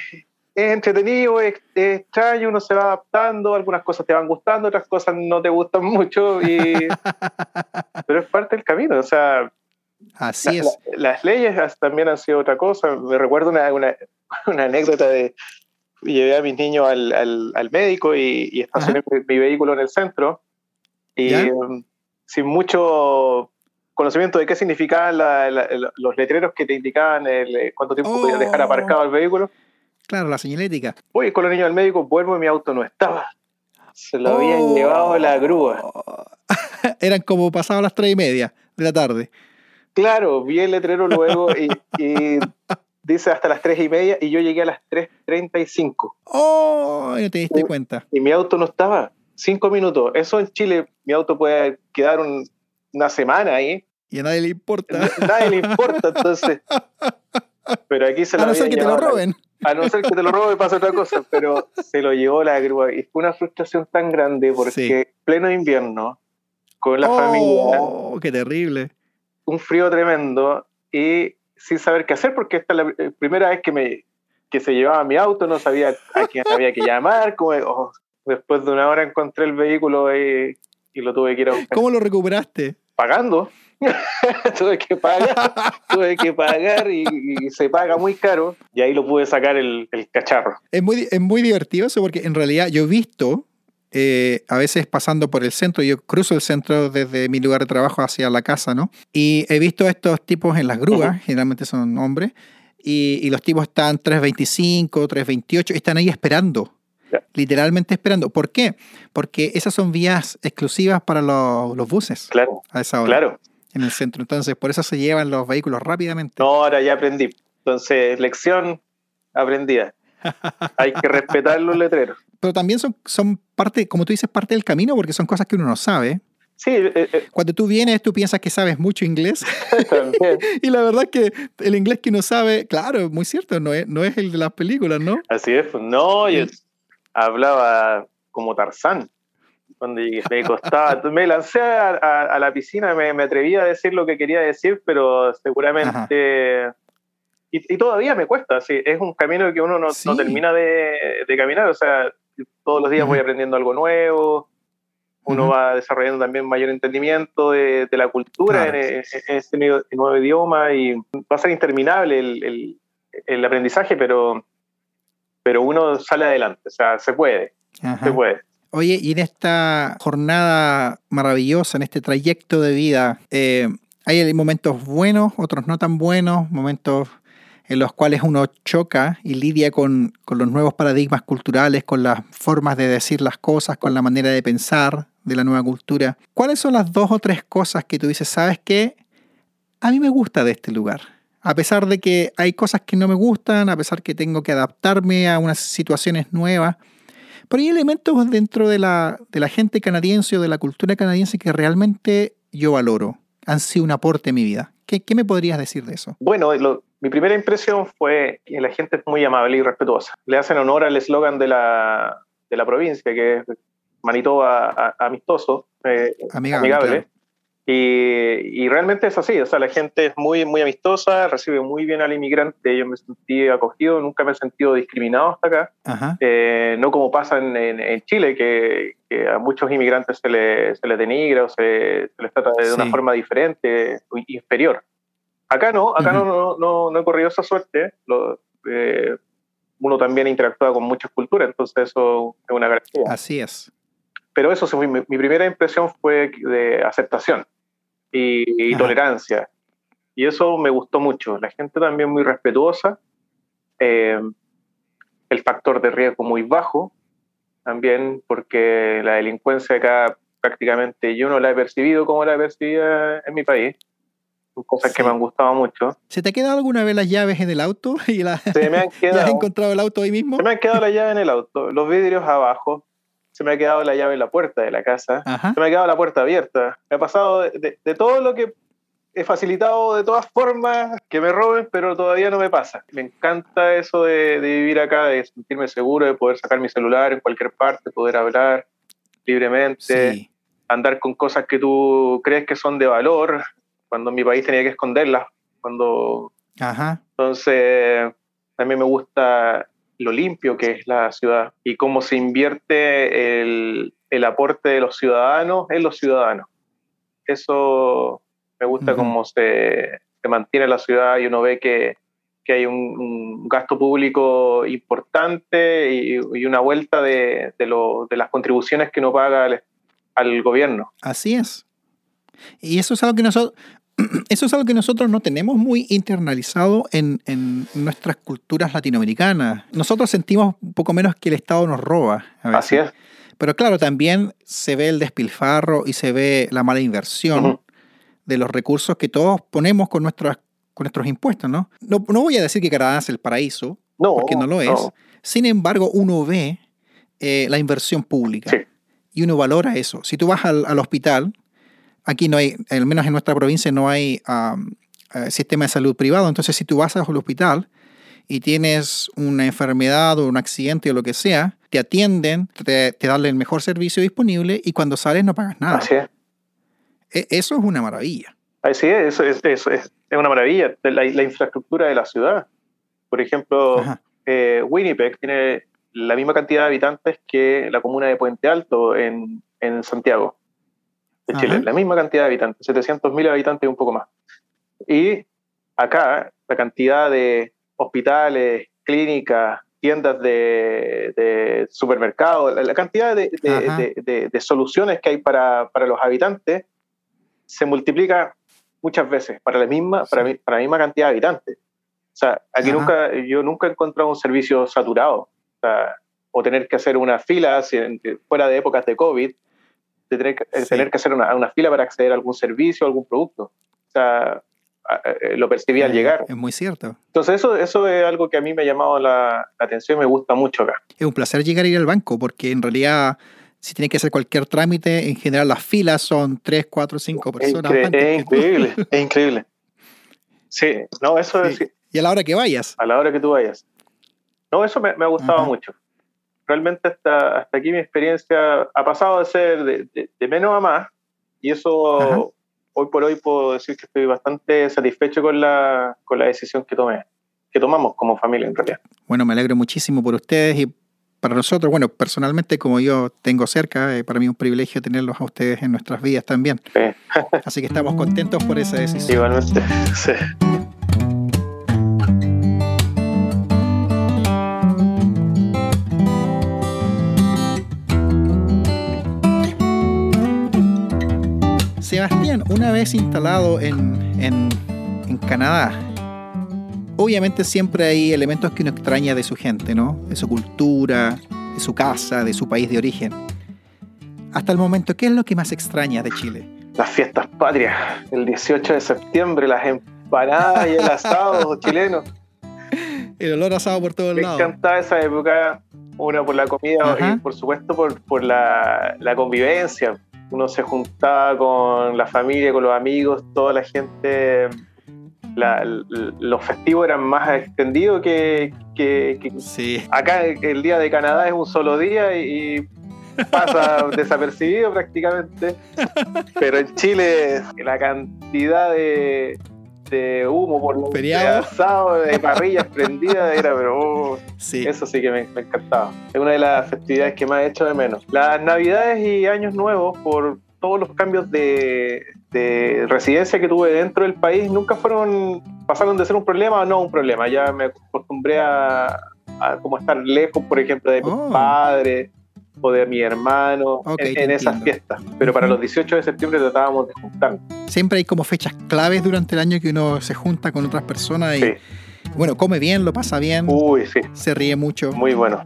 Speaker 2: entretenido, es, extraño, uno se va adaptando, algunas cosas te van gustando, otras cosas no te gustan (laughs) mucho, y, (laughs) pero es parte del camino, o sea,
Speaker 1: Así es.
Speaker 2: las leyes también han sido otra cosa. Me recuerdo una, una (laughs) anécdota de, llevé a mis niños al, al, médico y, y estacioné mi, vehículo en el centro. Y um, sin mucho conocimiento de qué significaban los letreros que te indicaban el, eh, cuánto tiempo podías dejar oh. aparcado el vehículo.
Speaker 1: Claro, la señalética.
Speaker 2: Voy con los niños al médico, vuelvo y mi auto no estaba. Se lo habían oh. llevado a la grúa. (laughs)
Speaker 1: Eran como pasadas las tres y media de la tarde.
Speaker 2: Claro, vi el letrero luego y, y (laughs) dice hasta las 3 y media y yo llegué a las 3.35.
Speaker 1: ¡Oh! No te diste cuenta.
Speaker 2: Y mi auto no estaba. Cinco minutos. Eso en Chile, mi auto puede quedar una semana ahí.
Speaker 1: Y a nadie le importa.
Speaker 2: A nadie le importa, entonces. (laughs) Pero aquí se lo
Speaker 1: A no ser que te lo roben.
Speaker 2: A no ser que te lo roben pasa otra cosa, pero se lo llevó la grúa. Y fue una frustración tan grande porque pleno invierno, con la familia.
Speaker 1: ¡Oh! ¡Qué terrible!
Speaker 2: Un frío tremendo y sin saber qué hacer, porque esta es la eh, primera vez que, me, que se llevaba mi auto, no sabía a quién (laughs) había que llamar. Como, oh, después de una hora encontré el vehículo y, y lo tuve que ir a buscar.
Speaker 1: ¿Cómo lo recuperaste?
Speaker 2: Pagando. (laughs) tuve que pagar, (laughs) tuve que pagar y, se paga muy caro y ahí lo pude sacar el, el cacharro.
Speaker 1: Es muy, es muy divertido eso porque en realidad yo he visto eh, a veces pasando por el centro, yo cruzo el centro desde mi lugar de trabajo hacia la casa, ¿no? Y he visto a estos tipos en las grúas, generalmente son hombres, y, los tipos están 325, 328, y están ahí esperando, literalmente esperando. ¿Por qué? Porque esas son vías exclusivas para los, buses.
Speaker 2: Claro.
Speaker 1: A esa hora. Claro. En el centro. Entonces, por eso se llevan los vehículos rápidamente.
Speaker 2: No, ahora ya aprendí. Entonces, lección aprendida. Hay que respetar los letreros
Speaker 1: pero también son, son parte, como tú dices, parte del camino porque son cosas que uno no sabe.
Speaker 2: Sí, eh, eh.
Speaker 1: Cuando tú vienes, tú piensas que sabes mucho inglés. (laughs) (laughs) y la verdad es que el inglés que uno sabe, claro, muy cierto, no es, no es el de las películas, ¿no?
Speaker 2: Así es, pues, no, yo hablaba como Tarzán. Cuando me costaba, (laughs) me lancé a, la piscina, me, me, atreví a decir lo que quería decir, pero seguramente y, todavía me cuesta, sí, es un camino que uno no, no termina de, de, caminar, o sea, todos los días voy aprendiendo algo nuevo, uno va desarrollando también mayor entendimiento de, de la cultura en, este nuevo, idioma y va a ser interminable el, el, el, aprendizaje, pero, pero uno sale adelante, o sea, se puede, se puede.
Speaker 1: Oye, y en esta jornada maravillosa, en este trayecto de vida, eh, hay momentos buenos, otros no tan buenos, momentos en los cuales uno choca y lidia con, los nuevos paradigmas culturales, con las formas de decir las cosas, con la manera de pensar de la nueva cultura. ¿Cuáles son las dos o tres cosas que tú dices, sabes qué? A mí me gusta de este lugar. A pesar de que hay cosas que no me gustan, a pesar que tengo que adaptarme a unas situaciones nuevas, pero hay elementos dentro de la, de la gente canadiense o de la cultura canadiense que realmente yo valoro. Han sido un aporte en mi vida. ¿Qué, qué me podrías decir de eso?
Speaker 2: Bueno, lo, mi primera impresión fue que la gente es muy amable y respetuosa. Le hacen honor al eslogan de la, de la provincia, que es Manitoba amistoso, eh, amigable. Y, y, realmente es así, o sea, la gente es muy, muy amistosa, recibe muy bien al inmigrante, yo me sentí acogido, nunca me he sentido discriminado hasta acá, eh, no como pasa en, en, Chile, que, que, a muchos inmigrantes se, le, se les denigra o se, se les trata de una forma diferente, inferior. Acá no, acá no, no, no, he corrido esa suerte. Eh, uno también interactúa con muchas culturas, entonces eso es una garantía.
Speaker 1: Así es.
Speaker 2: Pero eso, mi, mi primera impresión fue de aceptación y, tolerancia. Y eso me gustó mucho. La gente también muy respetuosa. Eh, el factor de riesgo muy bajo. también, porque la delincuencia acá prácticamente yo no la he percibido como la he percibido en mi país. Cosas que me han gustado mucho.
Speaker 1: ¿Se te ha quedado alguna vez las llaves en el auto? (laughs) ¿Y la,
Speaker 2: Se me han (laughs)
Speaker 1: ¿Ya has
Speaker 2: quedado,
Speaker 1: encontrado el auto ahí mismo?
Speaker 2: se me han quedado la llave en el auto, los vidrios abajo, se me ha quedado la llave en la puerta de la casa,
Speaker 1: Ajá.
Speaker 2: se me ha quedado la puerta abierta. Me ha pasado de, de- de todo lo que he facilitado de todas formas que me roben, pero todavía no me pasa. Me encanta eso de, de vivir acá, de sentirme seguro, de poder sacar mi celular en cualquier parte, poder hablar libremente,
Speaker 1: Sí.
Speaker 2: andar con cosas que tú crees que son de valor, cuando en mi país tenía que esconderlas. Cuando
Speaker 1: Ajá.
Speaker 2: entonces, también me gusta lo limpio que es la ciudad y cómo se invierte el, el aporte de los ciudadanos en los ciudadanos. Eso me gusta
Speaker 1: Ujú.
Speaker 2: cómo se, se mantiene la ciudad y uno ve que, que hay un, un gasto público importante y, y una vuelta de, de, lo- de las contribuciones que uno paga al, al gobierno.
Speaker 1: Así es. Y eso es algo que nosotros, (clears throat) eso es algo que nosotros no tenemos muy internalizado en, en nuestras culturas latinoamericanas. Nosotros sentimos un poco menos que el Estado nos roba. a veces.
Speaker 2: Así es.
Speaker 1: Pero claro, también se ve el despilfarro y se ve la mala inversión de los recursos que todos ponemos con, nuestras, con nuestros impuestos, ¿no? ¿no? No voy a decir que Canadá es el paraíso,
Speaker 2: No,
Speaker 1: porque no lo es. Sin embargo, uno ve eh, la inversión pública
Speaker 2: Sí.
Speaker 1: y uno valora eso. Si tú vas al, al hospital, aquí no hay, al menos en nuestra provincia no hay um, eh, sistema de salud privado, entonces si tú vas al hospital y tienes una enfermedad o un accidente o lo que sea, te atienden, te, te dan el mejor servicio disponible y cuando sales no pagas nada.
Speaker 2: Así es.
Speaker 1: E- Eso es una maravilla.
Speaker 2: Así es, eso es, es, es una maravilla. La, la infraestructura de la ciudad. Por ejemplo, eh, Winnipeg tiene la misma cantidad de habitantes que la comuna de Puente Alto en, en Santiago, de
Speaker 1: Ajá.
Speaker 2: Chile. La misma cantidad de habitantes, 700.000 habitantes y un poco más. Y acá la cantidad de hospitales, clínicas, tiendas de, de supermercados, la, la cantidad de, de- de- soluciones que hay para, para los habitantes se multiplica muchas veces para la misma, para, mi- para la misma cantidad de habitantes. O sea, aquí
Speaker 1: Ajá.
Speaker 2: nunca, yo nunca he encontrado un servicio saturado. O, sea, o tener que hacer una fila, si fuera de épocas de COVID, de tener, que, eh,
Speaker 1: Sí.
Speaker 2: tener que hacer una, una fila para acceder a algún servicio, a algún producto. O sea, a- eh, lo percibí al
Speaker 1: Eh,
Speaker 2: llegar.
Speaker 1: Es muy cierto.
Speaker 2: Entonces eso, eso es algo que a mí me ha llamado la, la atención y me gusta mucho acá.
Speaker 1: Es un placer llegar a ir al banco porque en realidad si tienes que hacer cualquier trámite, en general las filas son 3, 4, 5
Speaker 2: Es,
Speaker 1: personas.
Speaker 2: incre-
Speaker 1: antes
Speaker 2: es
Speaker 1: tú.
Speaker 2: increíble, es increíble. Sí, no, eso
Speaker 1: Sí.
Speaker 2: es
Speaker 1: Y a la hora que vayas.
Speaker 2: a la hora que tú vayas. No, eso me, me ha gustado
Speaker 1: Ajá.
Speaker 2: mucho. Realmente hasta, hasta aquí mi experiencia ha pasado de ser de, de- de menos a más y eso
Speaker 1: Ajá.
Speaker 2: hoy por hoy puedo decir que estoy bastante satisfecho con la, con la decisión que tomé, que tomamos como familia en realidad.
Speaker 1: Bueno, me alegro muchísimo por ustedes y para nosotros, bueno, personalmente como yo tengo cerca, eh, para mí es un privilegio tenerlos a ustedes en nuestras vidas también.
Speaker 2: Sí,
Speaker 1: Así que estamos contentos por esa decisión.
Speaker 2: igualmente. (laughs) Sí.
Speaker 1: Una vez instalado en, en, en Canadá, obviamente siempre hay elementos que uno extraña de su gente, ¿no? De su cultura, de su casa, de su país de origen. Hasta el momento, ¿qué es lo que más extraña de Chile?
Speaker 2: Las fiestas patrias, el 18 de septiembre, las empanadas y el asado (laughs) chileno.
Speaker 1: El olor asado por todos
Speaker 2: Me
Speaker 1: lados.
Speaker 2: encantaba esa época, una por la comida
Speaker 1: Ajá.
Speaker 2: y por supuesto por, por la, la convivencia. Uno se juntaba con la familia, con los amigos, toda la gente. la- los festivos eran más extendidos que, que- que-
Speaker 1: Sí,
Speaker 2: acá el día de Canadá es un solo día y pasa (laughs) desapercibido prácticamente. Pero en Chile la cantidad de, de humo por los
Speaker 1: Feriado.
Speaker 2: asado, de (laughs) parrillas prendidas, era pero oh,
Speaker 1: sí.
Speaker 2: eso sí que me, me encantaba. Es una de las festividades que más he hecho de menos. Las navidades y años nuevos, por todos los cambios de, de residencia que tuve dentro del país, nunca fueron, pasaron de ser un problema a no un problema. Ya me acostumbré a, a como estar lejos, por ejemplo, de mis
Speaker 1: Oh.
Speaker 2: padres o de mi hermano en, esas fiestas. Pero para los 18 de septiembre tratábamos de juntarnos.
Speaker 1: Siempre hay como fechas claves durante el año que uno se junta con otras personas y,
Speaker 2: Sí.
Speaker 1: bueno, come bien, lo pasa bien,
Speaker 2: Uy, sí,
Speaker 1: se ríe mucho.
Speaker 2: muy bueno.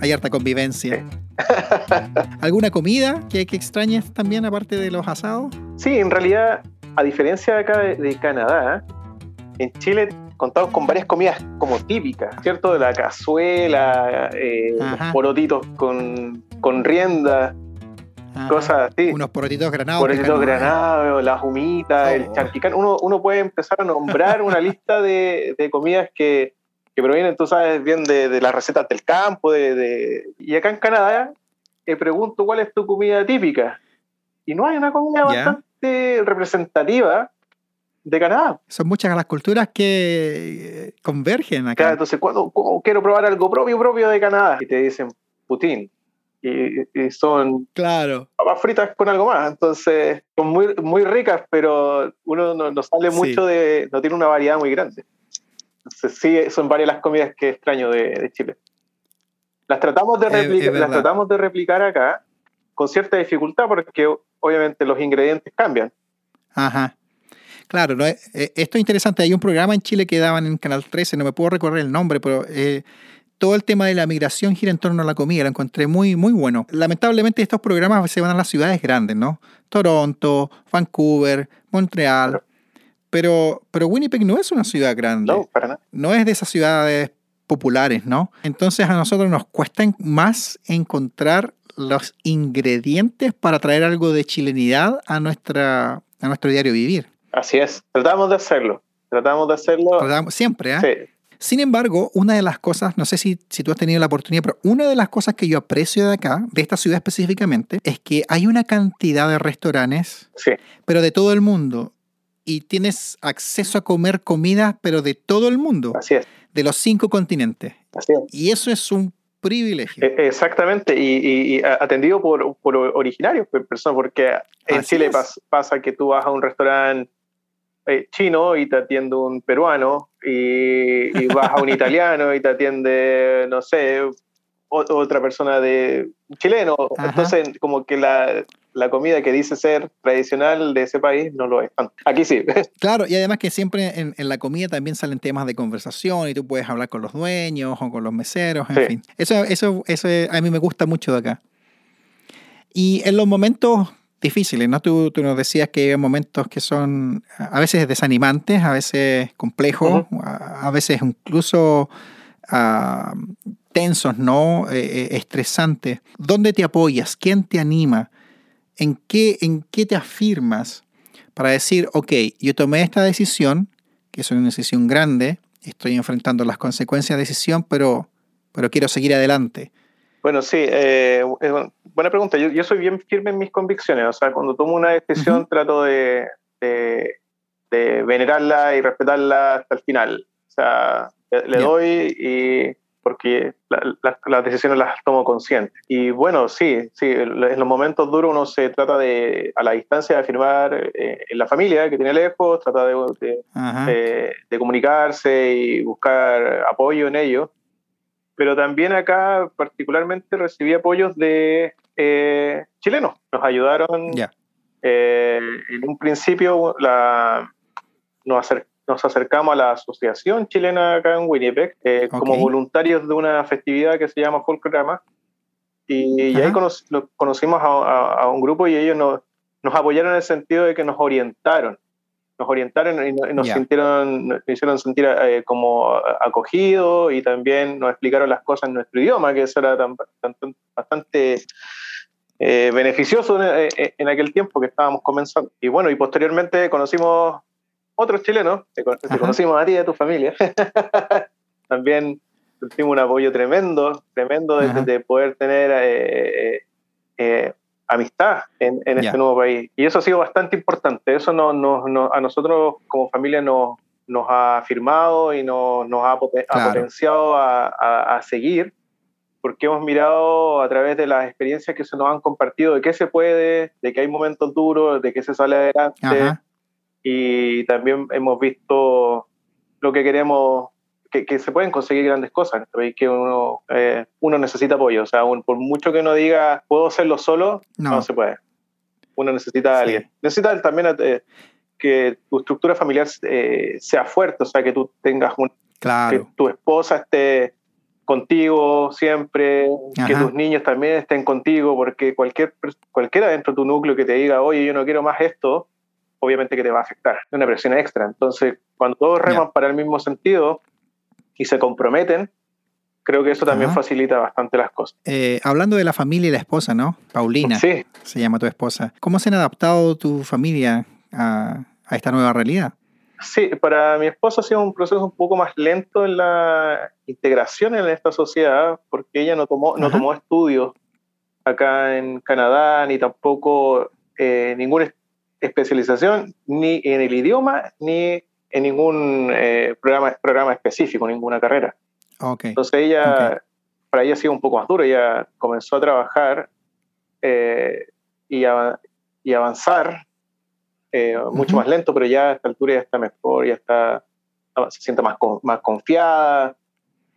Speaker 1: Hay harta convivencia. (laughs) ¿Alguna comida que, que, extrañes también, aparte de los asados?
Speaker 2: Sí, en realidad, a diferencia de acá de, Canadá, en Chile contamos con varias comidas como típicas, ¿cierto? De la cazuela, eh, los porotitos con, con rienda, cosas así.
Speaker 1: Unos porotitos granados.
Speaker 2: Porotitos granados, las humitas, el oh. charquicán. Uno, uno puede empezar a nombrar una lista de, de comidas que, que provienen, tú sabes bien, de, de las recetas del campo. De, de, Y acá en Canadá, te pregunto cuál es tu comida típica. Y no hay una comida bastante representativa de Canadá.
Speaker 1: Son muchas las culturas que eh, convergen acá.
Speaker 2: entonces, cuando quiero probar algo propio, propio de Canadá, y te dicen Putin. Y, son
Speaker 1: claro.
Speaker 2: papas fritas con algo más. Entonces, son muy, muy ricas, pero uno no, sale mucho de. no tiene una variedad muy grande. Entonces, sí, son varias las comidas que extraño de, Chile. Las tratamos, de replicar, las tratamos de replicar acá con cierta dificultad porque obviamente los ingredientes cambian.
Speaker 1: Ajá. Claro, eh, esto es interesante. Hay un programa en Chile que daban en Canal 13, no me puedo recordar el nombre, pero eh, todo el tema de la migración gira en torno a la comida. Lo encontré muy, muy bueno. Lamentablemente estos programas se van a las ciudades grandes, ¿no? Toronto, Vancouver, Montreal. Pero, pero Winnipeg no es una ciudad grande.
Speaker 2: No, para nada.
Speaker 1: No es de esas ciudades populares, ¿no? Entonces a nosotros nos cuesta más encontrar los ingredientes para traer algo de chilenidad a, nuestra, a nuestro diario vivir.
Speaker 2: Así es, tratamos de hacerlo. Tratamos de hacerlo.
Speaker 1: siempre, ¿eh?
Speaker 2: Sí.
Speaker 1: Sin embargo, una de las cosas, no sé si, si tú has tenido la oportunidad, pero una de las cosas que yo aprecio de acá, de esta ciudad específicamente, es que hay una cantidad de restaurantes,
Speaker 2: sí.
Speaker 1: pero de todo el mundo y tienes acceso a comer comida, pero de todo el mundo.
Speaker 2: Así es.
Speaker 1: De los cinco continentes.
Speaker 2: Así es.
Speaker 1: Y eso es un privilegio.
Speaker 2: E, exactamente, y, atendido por, por originarios, personas, porque en Chile pasa que tú vas a un restaurante eh, chino y te atiende un peruano, y, vas a un (laughs) italiano y te atiende, no sé, otra persona de chileno. Entonces, como que la, la comida que dice ser tradicional de ese país no lo es. Aquí sí. (laughs)
Speaker 1: Claro, y además que siempre en, la comida también salen temas de conversación y tú puedes hablar con los dueños o con los meseros, en fin. Eso, eso, eso a mí me gusta mucho de acá. Y en los momentos difíciles, ¿no? Tú, tú nos decías que hay momentos que son a veces desanimantes, a veces complejos, a, veces incluso ah, tensos, ¿no? Eh, eh, estresantes. ¿Dónde te apoyas? ¿Quién te anima? ¿En qué, ¿En qué te afirmas para decir, ok, yo tomé esta decisión, que es una decisión grande, estoy enfrentando las consecuencias de decisión, pero, pero quiero seguir adelante?
Speaker 2: Bueno, sí, eh, buena pregunta. Yo, soy bien firme en mis convicciones. O sea, cuando tomo una decisión trato de, de, venerarla y respetarla hasta el final. O sea, le, doy y porque las decisiones las tomo conscientes. Y bueno, sí, sí, en los momentos duros uno se trata de, a la distancia, de afirmar eh, en la familia que tiene lejos, trata de, de, comunicarse y buscar apoyo en ello pero también acá particularmente recibí apoyos de eh, chilenos. Nos ayudaron. Eh, en un principio la, nos, acercamos a la Asociación Chilena acá en Winnipeg eh, como voluntarios de una festividad que se llama Folkrama. Y, ahí conocimos a, un grupo y ellos nos, nos apoyaron en el sentido de que nos orientaron nos orientaron y nos, sintieron, hicieron sentir eh, como acogidos y también nos explicaron las cosas en nuestro idioma, que eso era bastante eh, beneficioso eh, en, aquel tiempo que estábamos comenzando. Y bueno, y posteriormente conocimos otros chilenos, te, conocimos a ti y a tu familia. (laughs) también tuvimos un apoyo tremendo, tremendo de, poder tener amistad en, este nuevo país. Y eso ha sido bastante importante. Eso no, no, a nosotros como familia nos, nos ha afirmado y nos, nos ha, potenciado a, a, seguir, porque hemos mirado a través de las experiencias que se nos han compartido de qué se puede, de que hay momentos duros, de que se sale adelante. Y también hemos visto lo que queremos que, se pueden conseguir grandes cosas, que uno, eh, uno necesita apoyo, o sea, por mucho que uno diga, puedo hacerlo solo, no, se puede. Uno necesita a alguien. Necesita también eh, que tu estructura familiar eh, sea fuerte, o sea, que tú tengas un...
Speaker 1: Claro.
Speaker 2: Que tu esposa esté contigo siempre, que tus niños también estén contigo, porque cualquier, cualquiera dentro de tu núcleo que te diga, oye, yo no quiero más esto, obviamente que te va a afectar, una presión extra. Entonces, cuando todos reman para el mismo sentido y se comprometen, creo que eso también facilita bastante las cosas.
Speaker 1: Eh, hablando de la familia y la esposa, ¿no? Paulina.
Speaker 2: Sí.
Speaker 1: Se llama tu esposa. ¿Cómo se han adaptado tu familia a, esta nueva realidad?
Speaker 2: Sí, para mi esposa ha sido un proceso un poco más lento en la integración en esta sociedad, porque ella no tomó, no tomó estudios acá en Canadá, ni tampoco eh, ninguna especialización, ni en el idioma, ni en ningún eh, programa, programa específico, ninguna carrera. Entonces ella, para ella ha sido un poco más duro, ella comenzó a trabajar eh, y, y, avanzar eh, mucho más lento, pero ya a esta altura ya está mejor, ya está, se siente más, más confiada,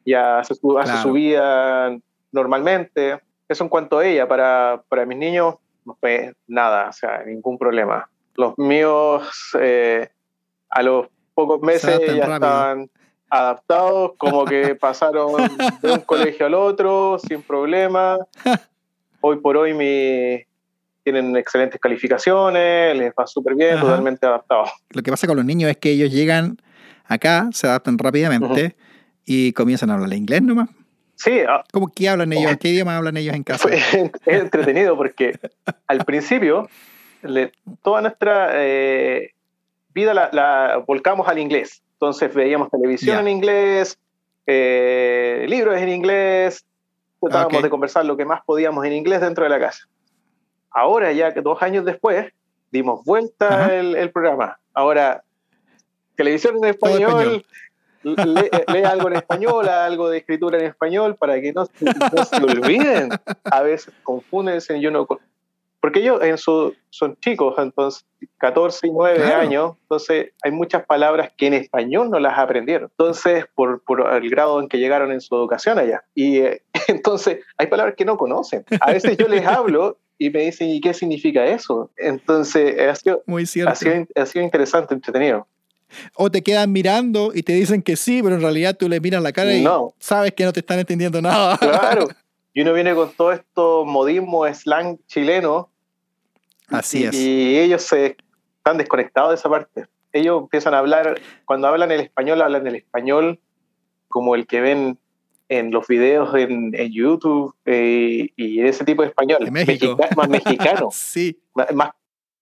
Speaker 2: ya hace su, hace su vida normalmente. Eso en cuanto a ella, para, para mis niños no fue nada, o sea, ningún problema. Los míos eh, a los pocos meses ya estaban adaptados, como que (laughs) pasaron de un colegio al otro sin problema. (laughs) Hoy por hoy mi, tienen excelentes calificaciones, les va súper bien, totalmente adaptados.
Speaker 1: Lo que pasa con los niños es que ellos llegan acá, se adaptan rápidamente y comienzan a hablar inglés nomás.
Speaker 2: Sí.
Speaker 1: Ah, ¿Cómo que hablan ellos? ¿Qué idioma hablan ellos en casa? (laughs)
Speaker 2: es entretenido porque al principio toda nuestra eh, vida la volcamos al inglés. Entonces veíamos televisión en inglés, eh, libros en inglés, tratábamos de conversar lo que más podíamos en inglés dentro de la casa. Ahora, ya que dos años después, dimos vuelta el, programa. Ahora, televisión en español, Lee, algo en español, algo de escritura en español, para que no, se olviden. A veces confunden, yo no, porque ellos en su, son chicos, entonces 14 y 9 años, entonces hay muchas palabras que en español no las aprendieron. Entonces, por, por el grado en que llegaron en su educación allá. Y eh, (laughs) entonces hay palabras que no conocen. A veces yo les hablo y me dicen, ¿y qué significa eso? Entonces, ha sido, Muy cierto. Ha sido, ha sido interesante, entretenido.
Speaker 1: O te quedan mirando y te dicen que sí, pero en realidad tú les miras la cara y sabes que no te están entendiendo nada.
Speaker 2: Claro. (laughs) Y uno viene con todo esto modismo, slang chileno.
Speaker 1: Así es.
Speaker 2: Y ellos se están desconectados de esa parte. Ellos empiezan a hablar, cuando hablan el español, hablan el español como el que ven en los videos en, YouTube eh, y ese tipo de español. más mexicano. (laughs)
Speaker 1: sí.
Speaker 2: Más,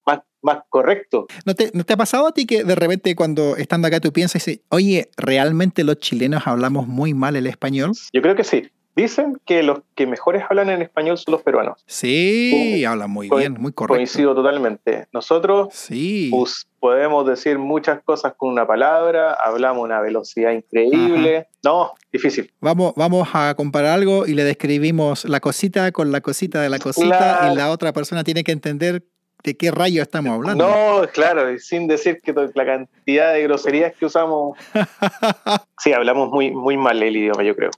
Speaker 2: más, más, correcto.
Speaker 1: ¿No te, ¿No te, ha pasado a ti que de repente cuando estando acá tú piensas, oye, ¿realmente los chilenos hablamos muy mal el español?
Speaker 2: Yo creo que sí. Dicen que los que mejores hablan en español son los peruanos.
Speaker 1: Sí, hablan muy bien, muy correcto.
Speaker 2: Coincido totalmente. Nosotros
Speaker 1: sí.
Speaker 2: pues, podemos decir muchas cosas con una palabra, hablamos a una velocidad increíble. No, difícil.
Speaker 1: Vamos, vamos a comparar algo y le describimos la cosita con la cosita de la cosita y la otra persona tiene que entender de qué rayo estamos hablando.
Speaker 2: No, claro, sin decir que la cantidad de groserías que usamos. (laughs) sí, hablamos muy, muy mal el idioma, yo creo.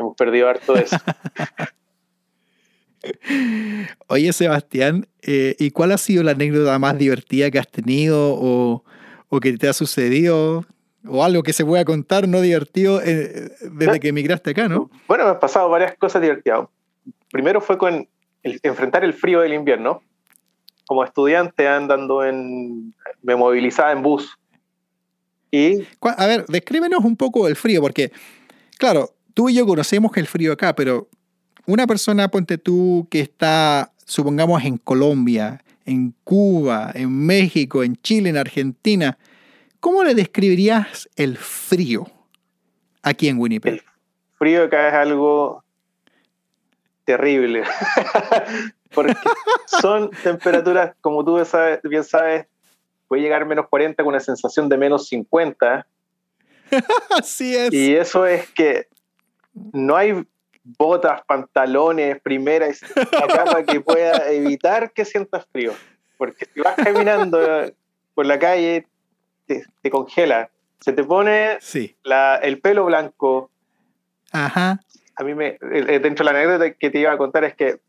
Speaker 2: Hemos perdido harto de eso. (laughs)
Speaker 1: Oye, Sebastián, eh, ¿y cuál ha sido la anécdota más divertida que has tenido o, que te ha sucedido? O algo que se pueda contar no divertido eh, desde que emigraste acá, ¿no?
Speaker 2: Bueno, me han pasado varias cosas divertidas. Primero fue con enfrentar el frío del invierno. Como estudiante andando en... me movilizaba en bus. Y...
Speaker 1: A ver, descríbenos un poco el frío, porque, claro, tú y yo conocemos el frío acá, pero una persona, ponte tú, que está, supongamos, en Colombia, en Cuba, en México, en Chile, en Argentina, ¿cómo le describirías el frío aquí en Winnipeg? El
Speaker 2: frío acá es algo terrible, (laughs) porque son temperaturas, como tú bien sabes, puede llegar a menos 40 con una sensación de menos 50. (laughs)
Speaker 1: Así es.
Speaker 2: Y eso es que no hay botas, pantalones, primeras acá para que pueda evitar que sientas frío. Porque si vas caminando por la calle, te, congela. Se te pone el pelo blanco.
Speaker 1: Ajá.
Speaker 2: A mí me. Dentro de la anécdota que te iba a contar es que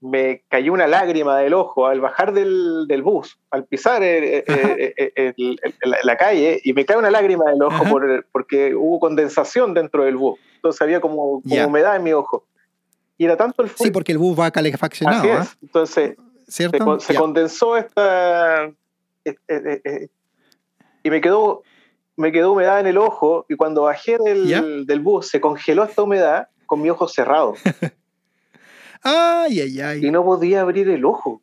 Speaker 2: me cayó una lágrima del ojo al bajar del, del bus, al pisar eh, eh, eh, la calle, y me cae una lágrima del ojo por, porque hubo condensación dentro del bus. Entonces había como, humedad en mi ojo. Y era tanto el
Speaker 1: Sí, porque el bus va calefaccionado.
Speaker 2: Así es. Entonces, ¿cierto? se, condensó esta. y me quedó, me quedó humedad en el ojo, y cuando bajé del, del bus se congeló esta humedad con mi ojo cerrado. (laughs)
Speaker 1: Ay, ay, ay.
Speaker 2: Y no podía abrir el ojo.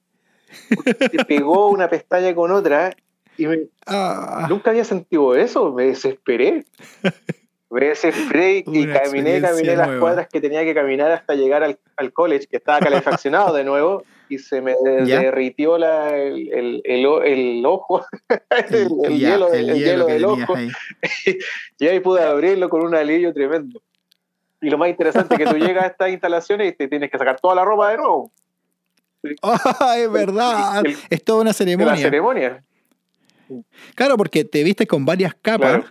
Speaker 2: Se pegó (laughs) una pestaña con otra y ah. nunca había sentido eso. Me desesperé. Me desesperé y, caminé, caminé las cuadras que tenía que caminar hasta llegar al, al college, que estaba calefaccionado de nuevo, y se me (laughs) derritió la, el, el, el, ojo, (laughs) el, hielo, hielo del ojo. y ahí pude abrirlo con un alivio tremendo. Y lo más interesante es que tú (laughs) llegas a estas instalaciones y te tienes que sacar toda la ropa de nuevo.
Speaker 1: Ah, (laughs) es verdad. es toda una ceremonia. Una
Speaker 2: ceremonia.
Speaker 1: Claro, porque te viste con varias capas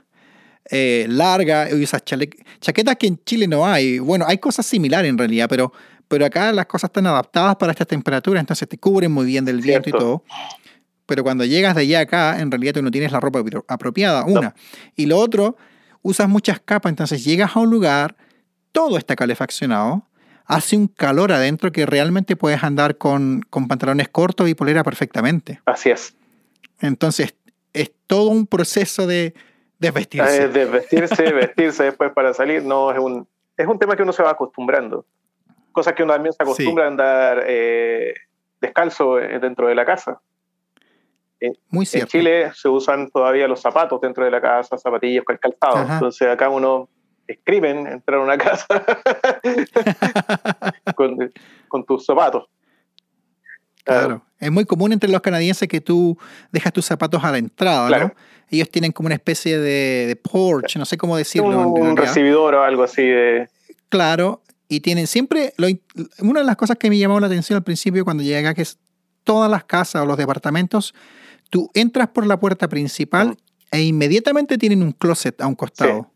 Speaker 1: eh, largas y esas chaquetas que en Chile no hay. Bueno, hay cosas similares en realidad, pero, pero acá las cosas están adaptadas para estas temperaturas, entonces te cubren muy bien del viento y todo. Pero cuando llegas de allá acá, en realidad tú no tienes la ropa apropiada, una. Y lo otro, usas muchas capas, entonces llegas a un lugar todo está calefaccionado, hace un calor adentro que realmente puedes andar con, pantalones cortos y polera perfectamente.
Speaker 2: Así es.
Speaker 1: Entonces, es todo un proceso de desvestirse.
Speaker 2: Eh, desvestirse, (laughs) vestirse después para salir, no, es un, es un tema que uno se va acostumbrando. Cosas que uno también se acostumbra a andar eh, descalzo eh, dentro de la casa.
Speaker 1: Muy cierto.
Speaker 2: En Chile se usan todavía los zapatos dentro de la casa, zapatillas con calzado. Entonces acá uno escriben entrar a una casa (laughs) con, tus zapatos.
Speaker 1: Claro. Es muy común entre los canadienses que tú dejas tus zapatos a la entrada, ¿no? Ellos tienen como una especie de, de porch, no sé cómo decirlo.
Speaker 2: Un, recibidor o algo así de...
Speaker 1: Claro, y tienen siempre... una de las cosas que me llamó la atención al principio cuando llegué acá, que es todas las casas o los departamentos, tú entras por la puerta principal e inmediatamente tienen un closet a un costado.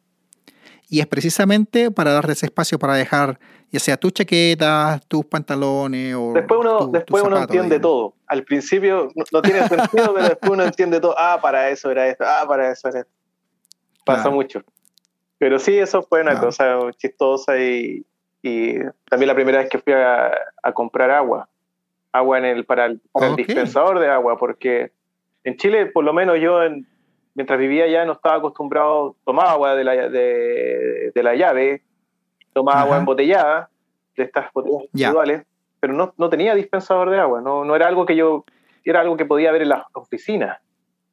Speaker 1: Y es precisamente para darles espacio para dejar, ya sea tus chaquetas, tus pantalones o.
Speaker 2: Después uno, después uno entiende todo. Al principio no, tiene sentido, pero después uno entiende todo. Ah, para eso era esto. Ah, para eso era esto. Pasa mucho. Pero sí, eso fue una cosa chistosa y, también la primera vez que fui a, comprar agua. Agua en el, para, el, para el dispensador de agua, porque en Chile, por lo menos yo en, mientras vivía allá no estaba acostumbrado, tomaba agua de la, de, la llave, tomaba agua embotellada, de estas botellas individuales, pero no, no, tenía dispensador de agua, no, no era algo que yo, era algo que podía ver en las oficinas,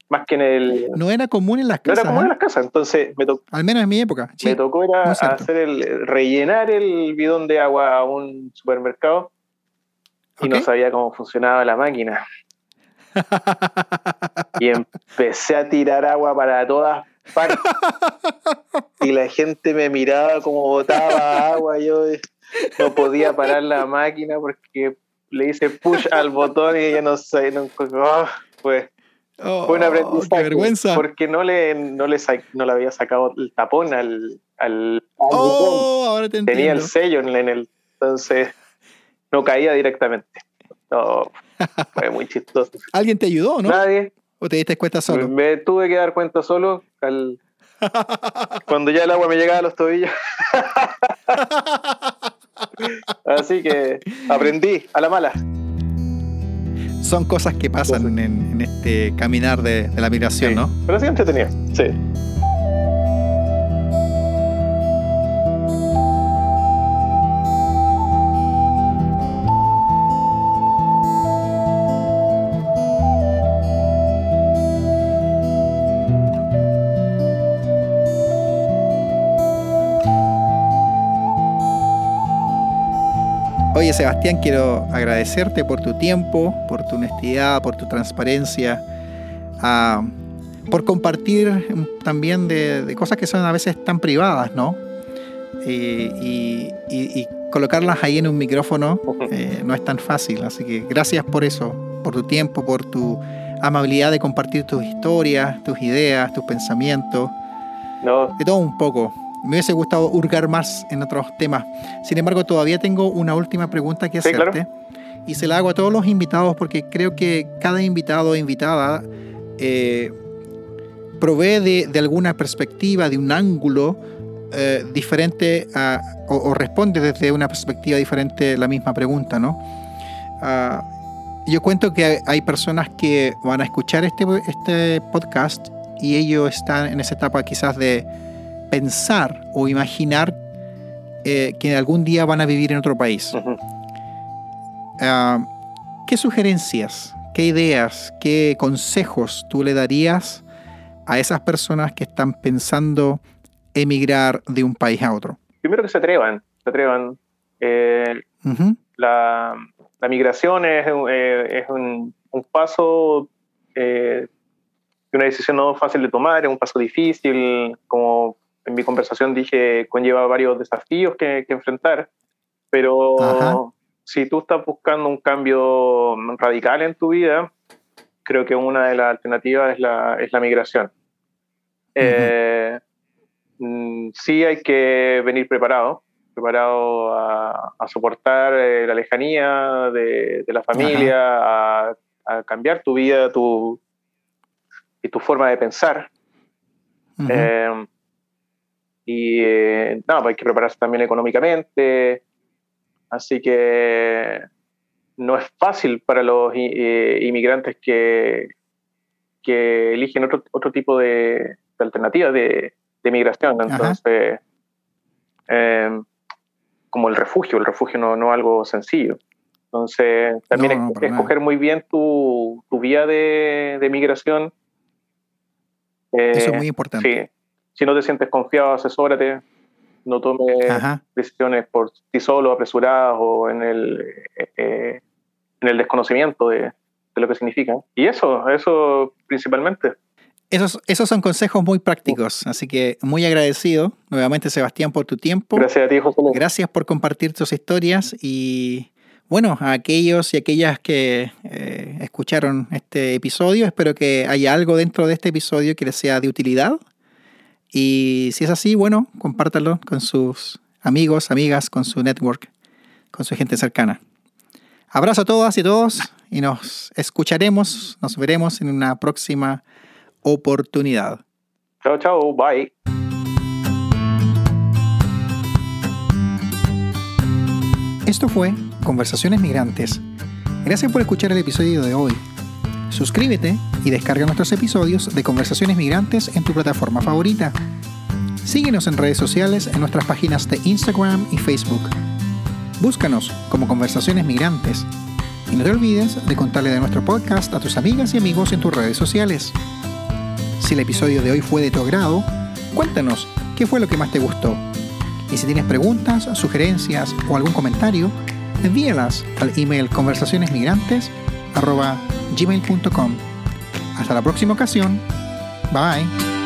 Speaker 2: más que en el...
Speaker 1: No era común en las casas.
Speaker 2: No era común en las casas, entonces me tocó...
Speaker 1: Al menos en mi época.
Speaker 2: me tocó era hacer el, rellenar el bidón de agua a un supermercado y no sabía cómo funcionaba la máquina. Y (laughs) empecé a tirar agua para todas partes. (laughs) Y la gente me miraba como botaba agua. Yo no podía parar la máquina porque le hice push al botón y ya no sé. No, oh, fue,
Speaker 1: fue un aprendizaje. vergüenza.
Speaker 2: Porque no le, no, le no le había sacado el tapón al, al,
Speaker 1: oh, Ahora te
Speaker 2: Tenía el sello en el. Entonces no caía directamente. No, fue muy chistoso. (laughs)
Speaker 1: ¿Alguien te ayudó, no?
Speaker 2: Nadie.
Speaker 1: ¿O te diste cuenta solo?
Speaker 2: Me, tuve que dar cuenta solo (laughs) cuando ya el agua me llegaba a los tobillos. (laughs) Así que aprendí a la mala.
Speaker 1: Son cosas que pasan en, este caminar de, la migración, ¿no?
Speaker 2: Pero sí entretenido, sí.
Speaker 1: Oye, Sebastián, quiero agradecerte por tu tiempo, por tu honestidad, por tu transparencia, ah, por compartir también de, cosas que son a veces tan privadas, ¿no? y, colocarlas ahí en un micrófono eh, no es tan fácil. Así que gracias por eso, por tu tiempo, por tu amabilidad de compartir tus historias, tus ideas, tus pensamientos.
Speaker 2: No.
Speaker 1: De todo un poco. Me hubiese gustado hurgar más en otros temas. Sin embargo, todavía tengo una última pregunta que hacerte. y se la hago a todos los invitados porque creo que cada invitado o invitada eh, provee de, alguna perspectiva, de un ángulo eh, diferente o, responde desde una perspectiva diferente la misma pregunta, ¿no? Ah, yo cuento que hay personas que van a escuchar este, este podcast y ellos están en esa etapa quizás de pensar o imaginar eh, que algún día van a vivir en otro país. Ah, ¿Qué sugerencias, qué ideas, qué consejos tú le darías a esas personas que están pensando emigrar de un país a otro?
Speaker 2: Primero que se atrevan, se atrevan. Eh, la, migración es, eh, un, paso, eh, una decisión no fácil de tomar, es un paso difícil, como en mi conversación dije, conlleva varios desafíos que, enfrentar, pero si tú estás buscando un cambio radical en tu vida, creo que una de las alternativas es la, es la migración. Eh, mm, sí hay que venir preparado, preparado a, soportar eh, la lejanía de, la familia, a, cambiar tu vida tu, y tu forma de pensar. Eh, y no, pues hay que prepararse también económicamente. Así que no es fácil para los inmigrantes que, que eligen otro, otro tipo de, alternativa de, de migración. Entonces, em, como el refugio, el refugio no, no es algo sencillo. Entonces, también escoger muy bien tu, tu vía de, de migración.
Speaker 1: Eso es muy importante.
Speaker 2: Sí. Si no te sientes confiado, asesórate. No tomes decisiones por ti solo, apresuradas o en el, eh, eh, en el desconocimiento de, de lo que significa. Y eso, eso principalmente.
Speaker 1: Esos, esos son consejos muy prácticos, así que muy agradecido nuevamente Sebastián por tu tiempo.
Speaker 2: Gracias a ti, José.
Speaker 1: Gracias por compartir tus historias y bueno, a aquellos y aquellas que eh, escucharon este episodio, espero que haya algo dentro de este episodio que les sea de utilidad. Y si es así, bueno, compártalo con sus amigos, amigas, con su network, con su gente cercana. Abrazo a todas y todos y nos escucharemos, nos veremos en una próxima oportunidad.
Speaker 2: Chao, chao, bye.
Speaker 1: Esto fue Conversaciones Migrantes. Gracias por escuchar el episodio de hoy. Suscríbete y descarga nuestros episodios de Conversaciones Migrantes en tu plataforma favorita. Síguenos en redes sociales en nuestras páginas de Instagram y Facebook. Búscanos como Conversaciones Migrantes. Y no te olvides de contarle de nuestro podcast a tus amigas y amigos en tus redes sociales. Si el episodio de hoy fue de tu agrado, cuéntanos qué fue lo que más te gustó. Y si tienes preguntas, sugerencias o algún comentario, envíalas al email conversacionesmigrantes.gmail.com. Hasta la próxima ocasión. Bye.